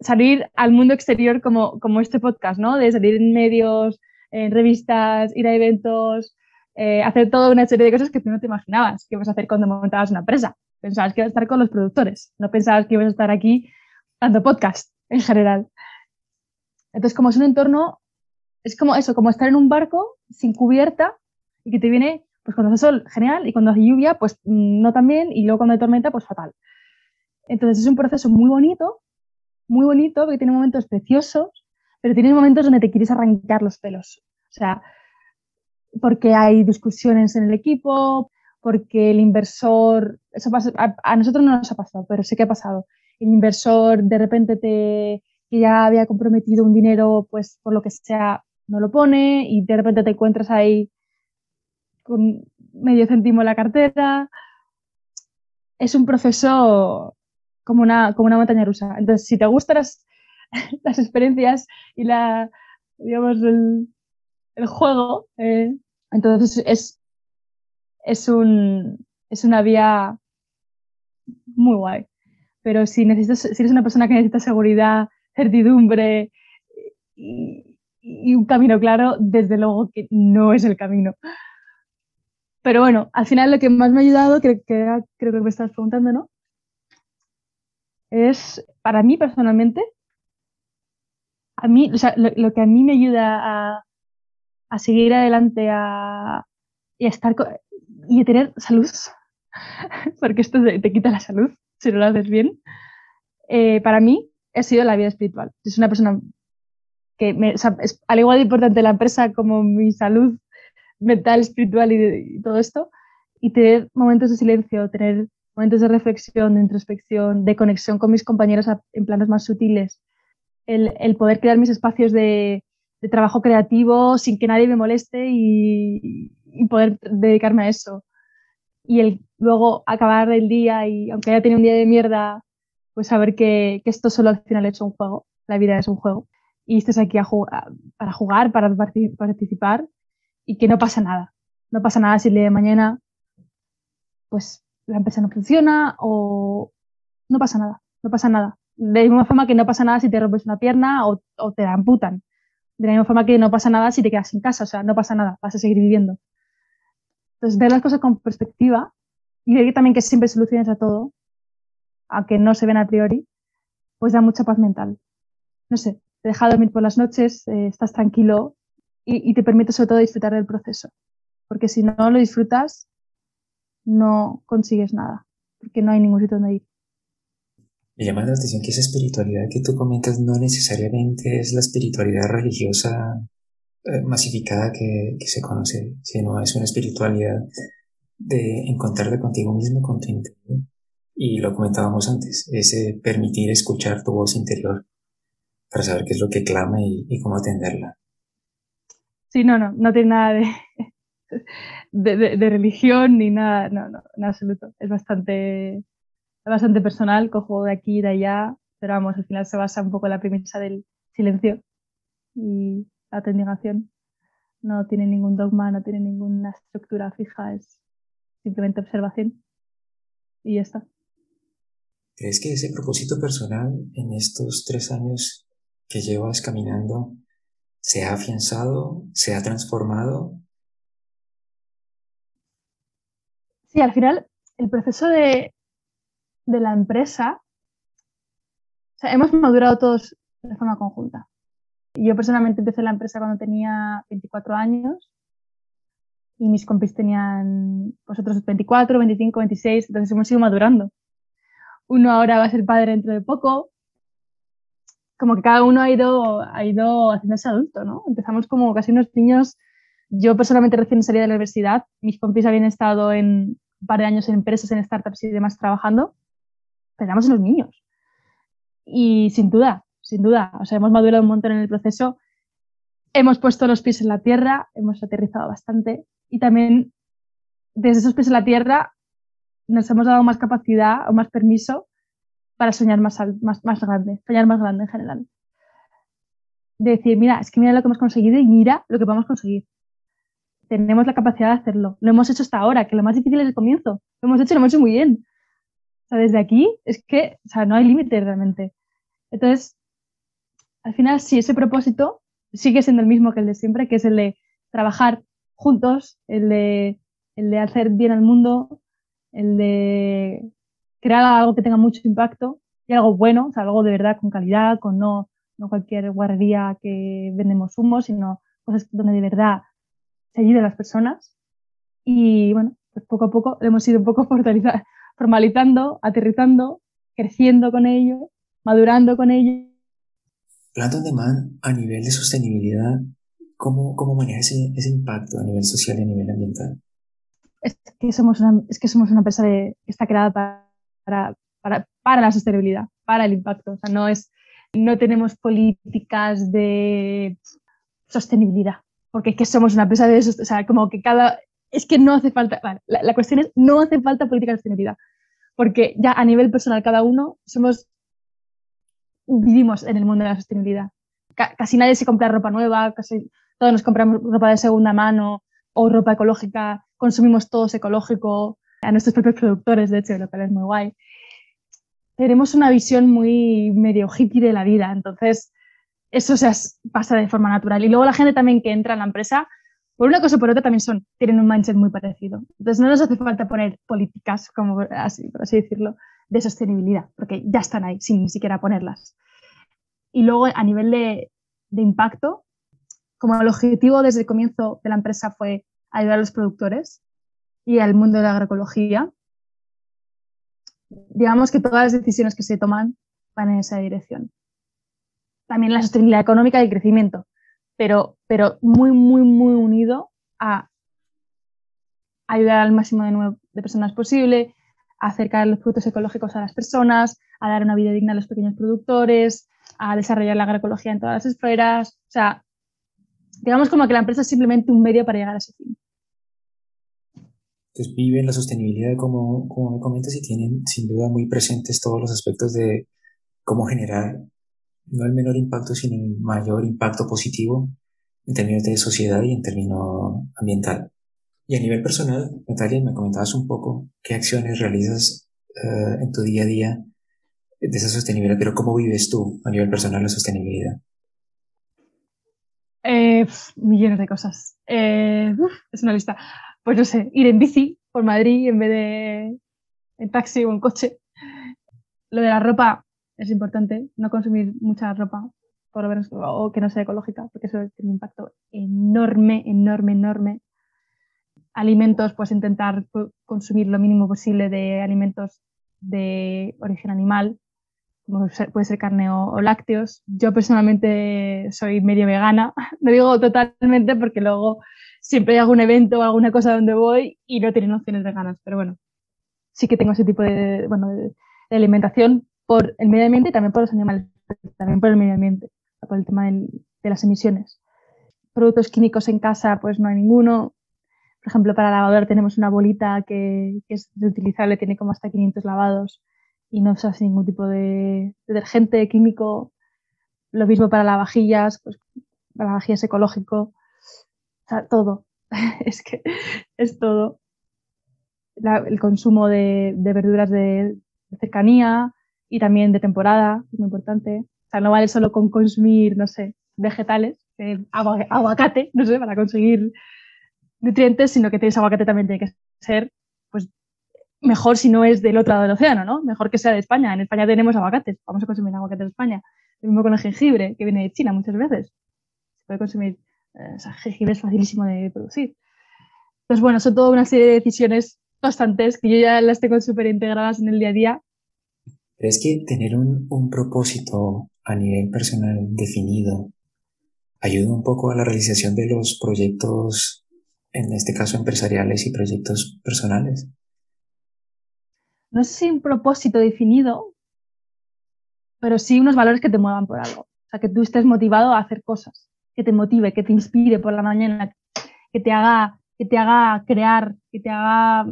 Speaker 2: salir al mundo exterior como, como este podcast, ¿no? De salir en medios, en revistas, ir a eventos, eh, hacer toda una serie de cosas que tú no te imaginabas que ibas a hacer cuando montabas una empresa. Pensabas que ibas a estar con los productores, no pensabas que ibas a estar aquí dando podcast en general. Entonces, como es un entorno, es como eso, como estar en un barco sin cubierta y que te viene pues cuando hace sol, genial, y cuando hace lluvia, pues mm, no tan bien, y luego cuando hay tormenta, pues fatal. Entonces es un proceso muy bonito, muy bonito, porque tiene momentos preciosos, pero tiene momentos donde te quieres arrancar los pelos. O sea, porque hay discusiones en el equipo, porque el inversor, eso pasa, a, nosotros no nos ha pasado, pero sé que ha pasado. El inversor de repente te, que ya había comprometido un dinero, pues por lo que sea, no lo pone y de repente te encuentras ahí con medio céntimo la cartera. Es un proceso como una, como una montaña rusa. Entonces, si te gustan las experiencias y la, digamos, el, el juego, eh, entonces es es, un, es una vía muy guay. Pero si, necesitas, si eres una persona que necesita seguridad, certidumbre y, un camino claro, desde luego que no es el camino. Pero bueno, al final lo que más me ha ayudado, que, creo que me estás preguntando, ¿no? Es, para mí personalmente, a mí, o sea, lo, que a mí me ayuda a, a seguir adelante a, y a estar y a tener salud, porque esto te, quita la salud si no lo haces bien, eh, para mí ha sido la vida espiritual. Es una persona que, me, o sea, es al igual de importante la empresa como mi salud mental, espiritual y, todo esto, y tener momentos de silencio, tener momentos de reflexión, de introspección, de conexión con mis compañeros en planos más sutiles, el, poder crear mis espacios de, trabajo creativo sin que nadie me moleste y, poder dedicarme a eso. Y luego acabar el día y aunque haya tenido un día de mierda, pues saber que, esto solo al final es un juego, la vida es un juego. Y estés aquí para jugar, para participar y que no pasa nada. No pasa nada si el día de mañana pues la empresa no funciona o no pasa nada, no pasa nada. De la misma forma que no pasa nada si te rompes una pierna o, te amputan. De la misma forma que no pasa nada si te quedas sin casa, o sea, no pasa nada, vas a seguir viviendo. Entonces, ver las cosas con perspectiva y ver también que siempre soluciones a todo, aunque no se ven a priori, pues da mucha paz mental. No sé, te deja dormir por las noches, eh, estás tranquilo y, y, te permite sobre todo disfrutar del proceso. Porque si no lo disfrutas, no consigues nada, porque no hay ningún sitio donde ir.
Speaker 1: Me llama la atención que esa espiritualidad que tú comentas no necesariamente es la espiritualidad religiosa eh, masificada que, que, se conoce, sino es una espiritualidad de encontrarte contigo mismo, con tu interior. Y lo comentábamos antes, ese permitir escuchar tu voz interior para saber qué es lo que clama y, y cómo atenderla.
Speaker 2: Sí, no, no, no tiene nada de, de, de, religión ni nada, no, no, en absoluto. Es bastante, bastante personal, cojo de aquí y de allá, pero vamos, al final se basa un poco en la premisa del silencio y la atendigación. No tiene ningún dogma, no tiene ninguna estructura fija, es simplemente observación y ya está.
Speaker 1: ¿Crees que ese propósito personal en estos tres años que llevas caminando se ha afianzado, se ha transformado?
Speaker 2: Sí, al final el proceso de, de la empresa, o sea, hemos madurado todos de forma conjunta. Yo personalmente empecé la empresa cuando tenía 24 años y mis compis tenían pues otros 24, 25, 26, entonces hemos ido madurando. Uno ahora va a ser padre dentro de poco. Como que cada uno ha ido, ha ido haciéndose adulto, ¿no? Empezamos como casi unos niños. Yo personalmente recién salí de la universidad, mis compis habían estado en un par de años en empresas, en startups y demás trabajando, pero éramos unos niños. Y sin duda, sin duda. O sea, hemos madurado un montón en el proceso. Hemos puesto los pies en la tierra, hemos aterrizado bastante y también desde esos pies en la tierra nos hemos dado más capacidad o más permiso para soñar más, más, más grande, soñar más grande en general. De decir, mira, es que mira lo que hemos conseguido y mira lo que podemos conseguir. Tenemos la capacidad de hacerlo. Lo hemos hecho hasta ahora, que lo más difícil es el comienzo. Lo hemos hecho y lo hemos hecho muy bien. O sea, desde aquí es que o sea, no hay límite realmente. Entonces, al final, sí, ese propósito sigue siendo el mismo que el de siempre, que es el de trabajar juntos, el de, el de hacer bien al mundo, el de crear algo que tenga mucho impacto y algo bueno, o sea, algo de verdad con calidad, con no, no cualquier guardería que vendemos humo, sino cosas donde de verdad se ayude a las personas. Y bueno, pues poco a poco hemos ido un poco formalizando, aterrizando, creciendo con ello, madurando con ello
Speaker 1: Plant on Demand a nivel de sostenibilidad, ¿cómo, cómo maneja ese, ese, impacto a nivel social y a nivel ambiental?
Speaker 2: Es que somos una, es que somos una empresa que está creada para, para, para, la sostenibilidad, para el impacto. O sea, no, es, no tenemos políticas de sostenibilidad, porque es que somos una empresa de eso, o sea, como que cada... Es que no hace falta, vale, la, cuestión es, no hace falta política de sostenibilidad, porque ya a nivel personal cada uno somos vivimos en el mundo de la sostenibilidad. casi nadie se compra ropa nueva, casi todos nos compramos ropa de segunda mano o ropa ecológica consumimos todos ecológico, a nuestros propios productores, de hecho, lo cual es muy guay. Tenemos una visión muy medio hippie de la vida, entonces eso se pasa de forma natural. Y luego la gente también que entra en la empresa, por una cosa o por otra, también son, tienen un mindset muy parecido. Entonces no nos hace falta poner políticas, como así, por así decirlo, de sostenibilidad, porque ya están ahí sin ni siquiera ponerlas. Y luego a nivel de, de impacto, como el objetivo desde el comienzo de la empresa fue ayudar a los productores y al mundo de la agroecología, digamos que todas las decisiones que se toman van en esa dirección. También la sostenibilidad económica y el crecimiento, pero, pero muy, muy, muy unido a ayudar al máximo de, personas posible, a acercar los productos ecológicos a las personas, a dar una vida digna a los pequeños productores, a desarrollar la agroecología en todas las esferas. O sea, digamos como que la empresa es simplemente un medio para llegar a ese fin.
Speaker 1: Entonces viven la sostenibilidad, como, como me comentas, y tienen sin duda muy presentes todos los aspectos de cómo generar no el menor impacto, sino el mayor impacto positivo en términos de sociedad y en términos ambiental. Y a nivel personal, Natalia, me comentabas un poco qué acciones realizas eh, en tu día a día de esa sostenibilidad, pero ¿cómo vives tú a nivel personal la sostenibilidad?
Speaker 2: Eh, millones de cosas. Eh, es una lista. Pues no sé, ir en bici por Madrid en vez de en taxi o en coche. Lo de la ropa es importante, no consumir mucha ropa por lo menos, o que no sea ecológica, porque eso tiene un impacto enorme, enorme, enorme. Alimentos, pues intentar consumir lo mínimo posible de alimentos de origen animal, como puede ser carne o, lácteos. Yo personalmente soy medio vegana, lo digo totalmente porque luego siempre hay algún evento o alguna cosa donde voy y no tienen opciones veganas, pero bueno, sí que tengo ese tipo de, bueno, de, alimentación por el medio ambiente y también por los animales, también por el medio ambiente, por el tema de las emisiones. Productos químicos en casa, pues no hay ninguno. Por ejemplo, para lavadora tenemos una bolita que, es reutilizable, tiene como hasta 500 lavados y no hace ningún tipo de detergente químico. Lo mismo para lavavajillas, pues para lavavajillas ecológico, o sea, todo. es que es todo. el consumo de, verduras de, cercanía y también de temporada, es muy importante. O sea, no vale solo con consumir, no sé, vegetales, aguacate, no sé, para conseguir nutrientes, sino que tienes aguacate también tiene que ser pues mejor si no es del otro lado del océano, ¿no? Mejor que sea de España. En España tenemos aguacates, vamos a consumir aguacate de España. Lo mismo con el jengibre, que viene de China muchas veces. Se puede consumir, eh, o jengibre es facilísimo de producir. Entonces, bueno, son toda una serie de decisiones constantes que yo ya las tengo súper integradas en el día a día.
Speaker 1: Pero es que tener un, un propósito a nivel personal definido ayuda un poco a la realización de los proyectos, en este caso empresariales y proyectos personales
Speaker 2: no sé si un propósito definido, pero sí unos valores que te muevan por algo. O sea, que tú estés motivado a hacer cosas, que te motive, que te inspire por la mañana, que te haga, que te haga crear, que te haga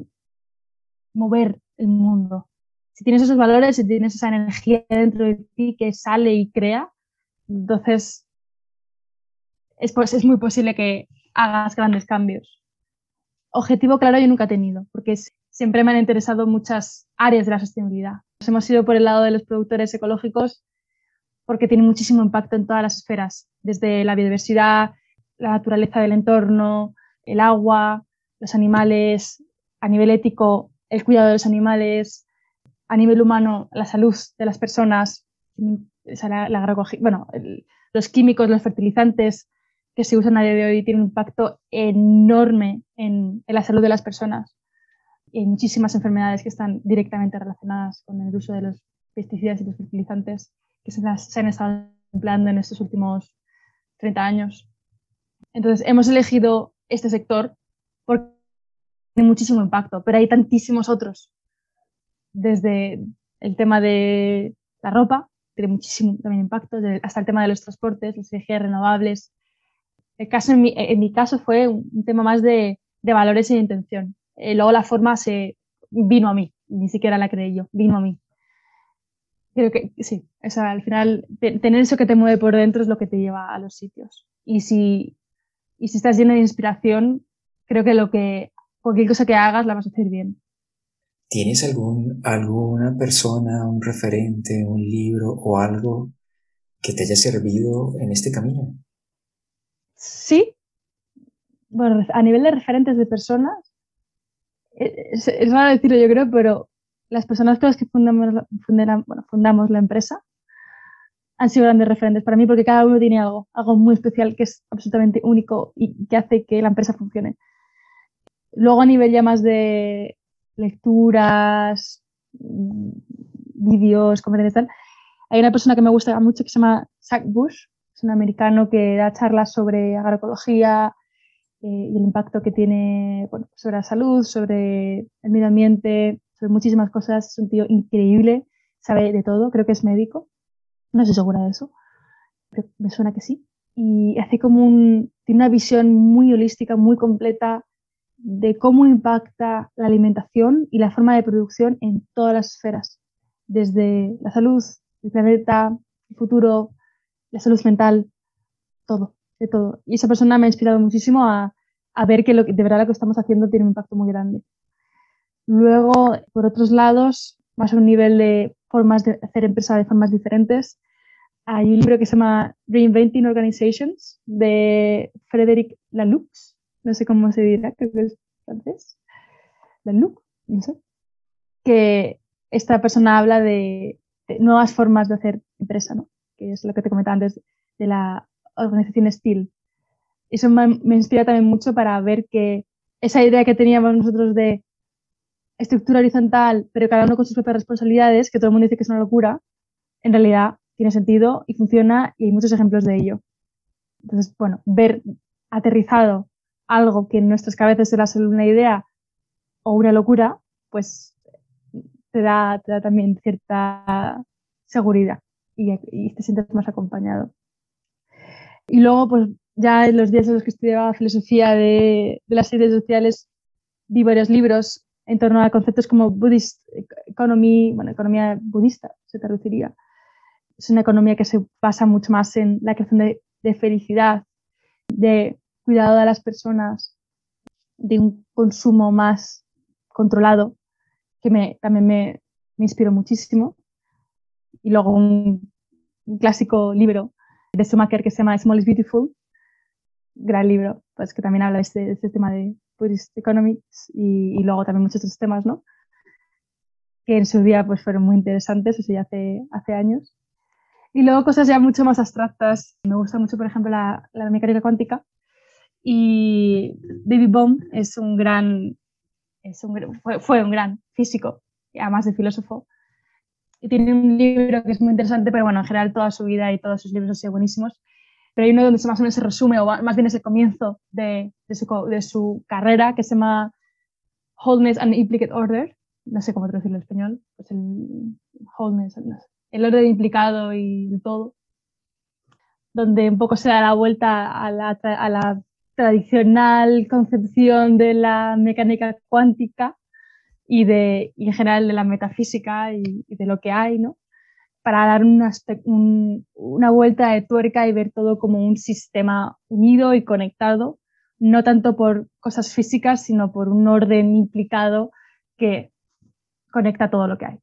Speaker 2: mover el mundo. Si tienes esos valores, si tienes esa energía dentro de ti que sale y crea, entonces es, muy posible que hagas grandes cambios. Objetivo claro yo nunca he tenido, porque siempre me han interesado muchas áreas de la sostenibilidad. Nos hemos ido por el lado de los productores ecológicos porque tienen muchísimo impacto en todas las esferas, desde la biodiversidad, la naturaleza del entorno, el agua, los animales, a nivel ético, el cuidado de los animales, a nivel humano, la salud de las personas, bueno, los químicos, los fertilizantes que se usan a día de hoy tienen un impacto enorme en la salud de las personas hay muchísimas enfermedades que están directamente relacionadas con el uso de los pesticidas y los fertilizantes que se, han estado empleando en estos últimos 30 años. Entonces, hemos elegido este sector porque tiene muchísimo impacto, pero hay tantísimos otros. Desde el tema de la ropa, tiene muchísimo también impacto, hasta el tema de los transportes, las energías renovables. El caso, en, mi, caso fue un, tema más de, de valores de intención. Eh, luego la forma se vino a mí, ni siquiera la creí yo, vino a mí. Creo que sí, o al final tener eso que te mueve por dentro es lo que te lleva a los sitios. Y si, y si estás lleno de inspiración, creo que lo que cualquier cosa que hagas la vas a hacer bien.
Speaker 1: ¿Tienes algún, alguna persona, un referente, un libro o algo que te haya servido en este camino?
Speaker 2: Sí. Bueno, a nivel de referentes de personas, eh, es, raro decirlo yo creo, pero las personas con las que fundamos, fundamos la empresa han sido grandes referentes para mí porque cada uno tiene algo, algo muy especial que es absolutamente único y que hace que la empresa funcione. Luego a nivel ya más de lecturas, vídeos, conferencias tal, hay una persona que me gusta mucho que se llama Zach Bush, es un americano que da charlas sobre agroecología eh, y el impacto que tiene sobre la salud, sobre el medio ambiente, sobre muchísimas cosas. Es un tío increíble, sabe de todo, creo que es médico, no estoy segura de eso, pero me suena que sí. Y hace como un, tiene una visión muy holística, muy completa de cómo impacta la alimentación y la forma de producción en todas las esferas, desde la salud, el planeta, el futuro, la salud mental, todo, de todo. Y esa persona me ha inspirado muchísimo a, a ver que, lo, de verdad lo que estamos haciendo tiene un impacto muy grande. Luego, por otros lados, más a un nivel de formas de hacer empresa de formas diferentes, hay un libro que se llama Reinventing Organizations de Frederic Laloux, no sé cómo se dirá, creo que es francés, look, no sé, que esta persona habla de, nuevas formas de hacer empresa, ¿no? que es lo que te comentaba antes de la organización Steel. Eso me, me inspira también mucho para ver que esa idea que teníamos nosotros de estructura horizontal, pero cada uno con sus propias responsabilidades, que todo el mundo dice que es una locura, en realidad tiene sentido y funciona y hay muchos ejemplos de ello. Entonces, bueno, ver aterrizado algo que en nuestras cabezas era solo una idea o una locura, pues te da, también cierta seguridad y, te sientes más acompañado. Y luego, pues ya en los días en los que estudiaba filosofía de, de las ciencias sociales, vi varios libros en torno a conceptos como Buddhist Economy, bueno, economía budista se traduciría. Es una economía que se basa mucho más en la creación de, de felicidad, de cuidado de las personas, de un consumo más controlado, que me, también me, me inspiró muchísimo. Y luego un, clásico libro de Schumacher que se llama Small is Beautiful, gran libro, pues que también habla de este, este tema de Buddhist Economics y, y, luego también muchos otros temas, ¿no? Que en su día pues fueron muy interesantes, eso ya hace, hace años. Y luego cosas ya mucho más abstractas. Me gusta mucho, por ejemplo, la, la mecánica cuántica, y David Bohm es un gran, es un, fue, fue, un gran físico, además de filósofo. Y tiene un libro que es muy interesante, pero bueno, en general toda su vida y todos sus libros han sido buenísimos. Pero hay uno donde más o menos se resume, o más bien es el comienzo de, de, su, de su carrera, que se llama Wholeness and Implicate Order. No sé cómo traducirlo en español. Pues el wholeness, el orden implicado y todo. Donde un poco se da la vuelta a la, a la tradicional concepción de la mecánica cuántica y, de, en general de la metafísica y, de lo que hay, ¿no? Para dar una, una vuelta de tuerca y ver todo como un sistema unido y conectado, no tanto por cosas físicas, sino por un orden implicado que conecta todo lo que hay.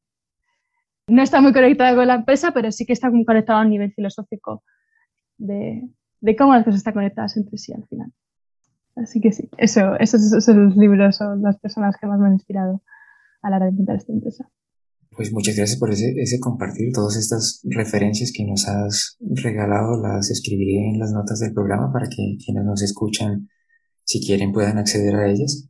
Speaker 2: No está muy conectado con la empresa, pero sí que está conectado a un nivel filosófico de, de cómo las cosas están conectadas entre sí al final. Así que sí, eso, esos, esos libros son las personas que más me han inspirado a la hora de pintar esta empresa.
Speaker 1: Pues muchas gracias por ese, ese compartir. Todas estas referencias que nos has regalado las escribiré en las notas del programa para que quienes nos escuchan, si quieren, puedan acceder a ellas.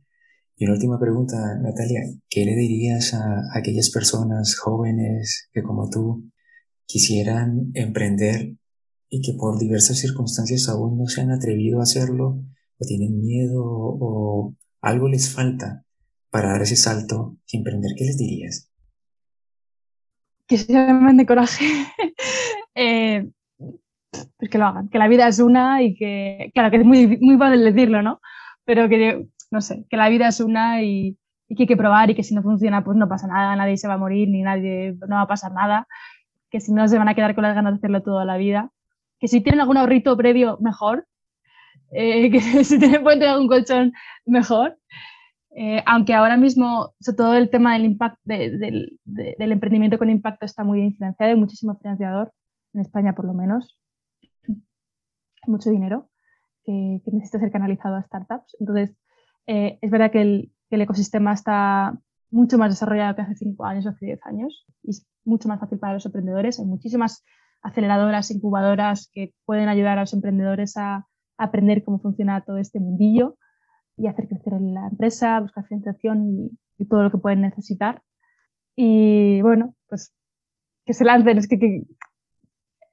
Speaker 1: Y una última pregunta, Natalia, ¿qué le dirías a aquellas personas jóvenes que como tú quisieran emprender y que por diversas circunstancias aún no se han atrevido a hacerlo o tienen miedo o algo les falta para dar ese salto y emprender, ¿qué les dirías?
Speaker 2: Que se llamen de coraje, eh, pues que lo hagan, que la vida es una y que, claro, que es muy, muy fácil decirlo, ¿no? Pero que, no sé, que la vida es una y, y que hay que probar y que si no funciona, pues no pasa nada, nadie se va a morir ni nadie, no va a pasar nada, que si no se van a quedar con las ganas de hacerlo toda la vida, que si tienen algún ahorrito previo, mejor, eh, que si pueden tener algún colchón, mejor. Eh, aunque ahora mismo, sobre todo el tema del, impacto, del emprendimiento con impacto está muy bien financiado, hay muchísimo financiador, en España por lo menos, mucho dinero que, necesita ser canalizado a startups. Entonces, eh, es verdad que el, que el, ecosistema está mucho más desarrollado que hace 5 años o hace 10 años y es mucho más fácil para los emprendedores. Hay muchísimas aceleradoras, incubadoras que pueden ayudar a los emprendedores a, aprender cómo funciona todo este mundillo y hacer crecer la empresa, buscar financiación y, todo lo que pueden necesitar. Y bueno, pues que se lancen, es que, que,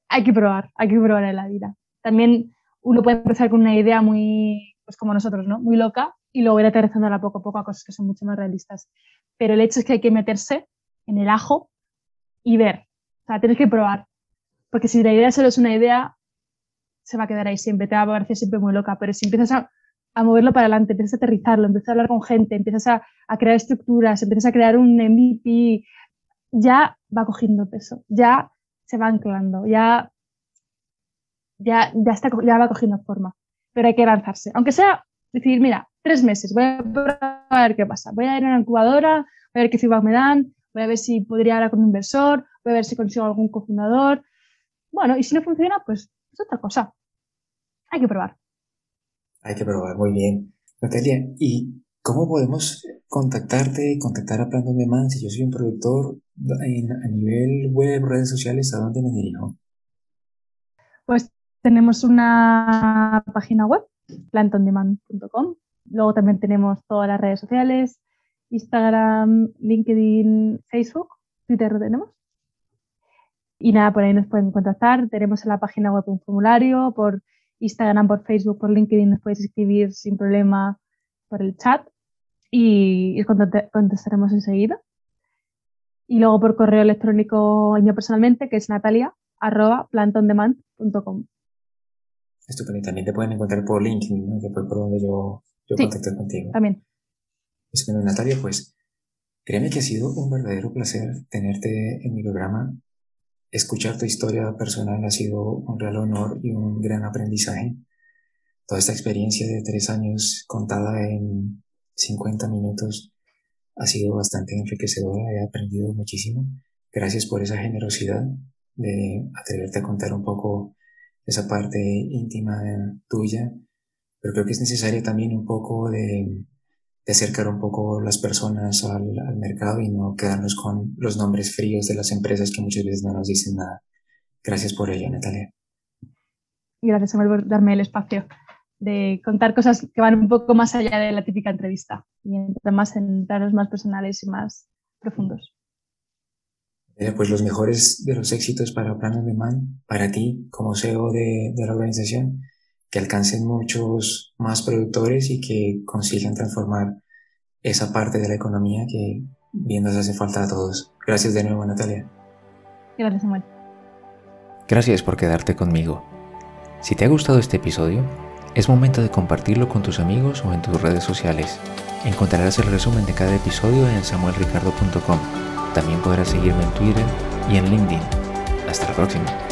Speaker 2: hay que probar, hay que probar en la vida. También uno puede empezar con una idea muy, pues como nosotros, ¿no? Muy loca y luego ir aterrizándola poco a poco a cosas que son mucho más realistas. Pero el hecho es que hay que meterse en el ajo y ver. O sea, tienes que probar. Porque si la idea solo es una idea, se va a quedar ahí siempre, te va a parecer siempre muy loca. Pero si empiezas a, a moverlo para adelante, empiezas a aterrizarlo, empiezas a hablar con gente, empiezas a, a crear estructuras, empiezas a crear un MVP, ya va cogiendo peso, ya se va anclando, ya ya, ya, está, ya va cogiendo forma. Pero hay que lanzarse. Aunque sea decir, mira, tres meses, voy a ver qué pasa. Voy a ir a una incubadora, voy a ver qué feedback me dan, voy a ver si podría hablar con un inversor, voy a ver si consigo algún cofundador. Bueno, y si no funciona, pues es otra cosa. Hay que probar.
Speaker 1: Hay que probar, muy bien. Natalia, ¿y cómo podemos contactarte, contactar a Plan de Man si yo soy un productor a nivel web, redes sociales, a dónde me dirijo?
Speaker 2: Pues tenemos una página web, plantondemand.com. Luego también tenemos todas las redes sociales, Instagram, LinkedIn, Facebook, Twitter lo tenemos. Y nada, por ahí nos pueden contactar. Tenemos en la página web un formulario, por Instagram, por Facebook, por LinkedIn nos podéis escribir sin problema por el chat y, contestaremos enseguida. Y luego por correo electrónico mío personalmente, que es natalia arroba plantondemand.com.
Speaker 1: Estupendo. Y también te pueden encontrar por LinkedIn, que fue por donde yo, yo contacté contigo.
Speaker 2: También.
Speaker 1: Estupendo, Natalia, pues créeme que ha sido un verdadero placer tenerte en mi programa. Escuchar tu historia personal ha sido un real honor y un gran aprendizaje. Toda esta experiencia de tres años contada en 50 minutos ha sido bastante enriquecedora. He aprendido muchísimo. Gracias por esa generosidad de atreverte a contar un poco esa parte íntima tuya, pero creo que es necesario también un poco de, acercar un poco las personas al, al, mercado y no quedarnos con los nombres fríos de las empresas que muchas veces no nos dicen nada. Gracias por ello, Natalia.
Speaker 2: Gracias, por darme el espacio de contar cosas que van un poco más allá de la típica entrevista y además en daros más personales y más profundos.
Speaker 1: Eh, pues los mejores de los éxitos para Plan de Man, para ti como CEO de, de la organización, que alcancen muchos más productores y que consigan transformar esa parte de la economía que bien nos hace falta a todos. Gracias de nuevo, Natalia.
Speaker 2: Gracias, Samuel.
Speaker 1: Gracias por quedarte conmigo. Si te ha gustado este episodio, es momento de compartirlo con tus amigos o en tus redes sociales. Encontrarás el resumen de cada episodio en samuelricardo.com también podrás seguirme en Twitter y en LinkedIn. Hasta la próxima.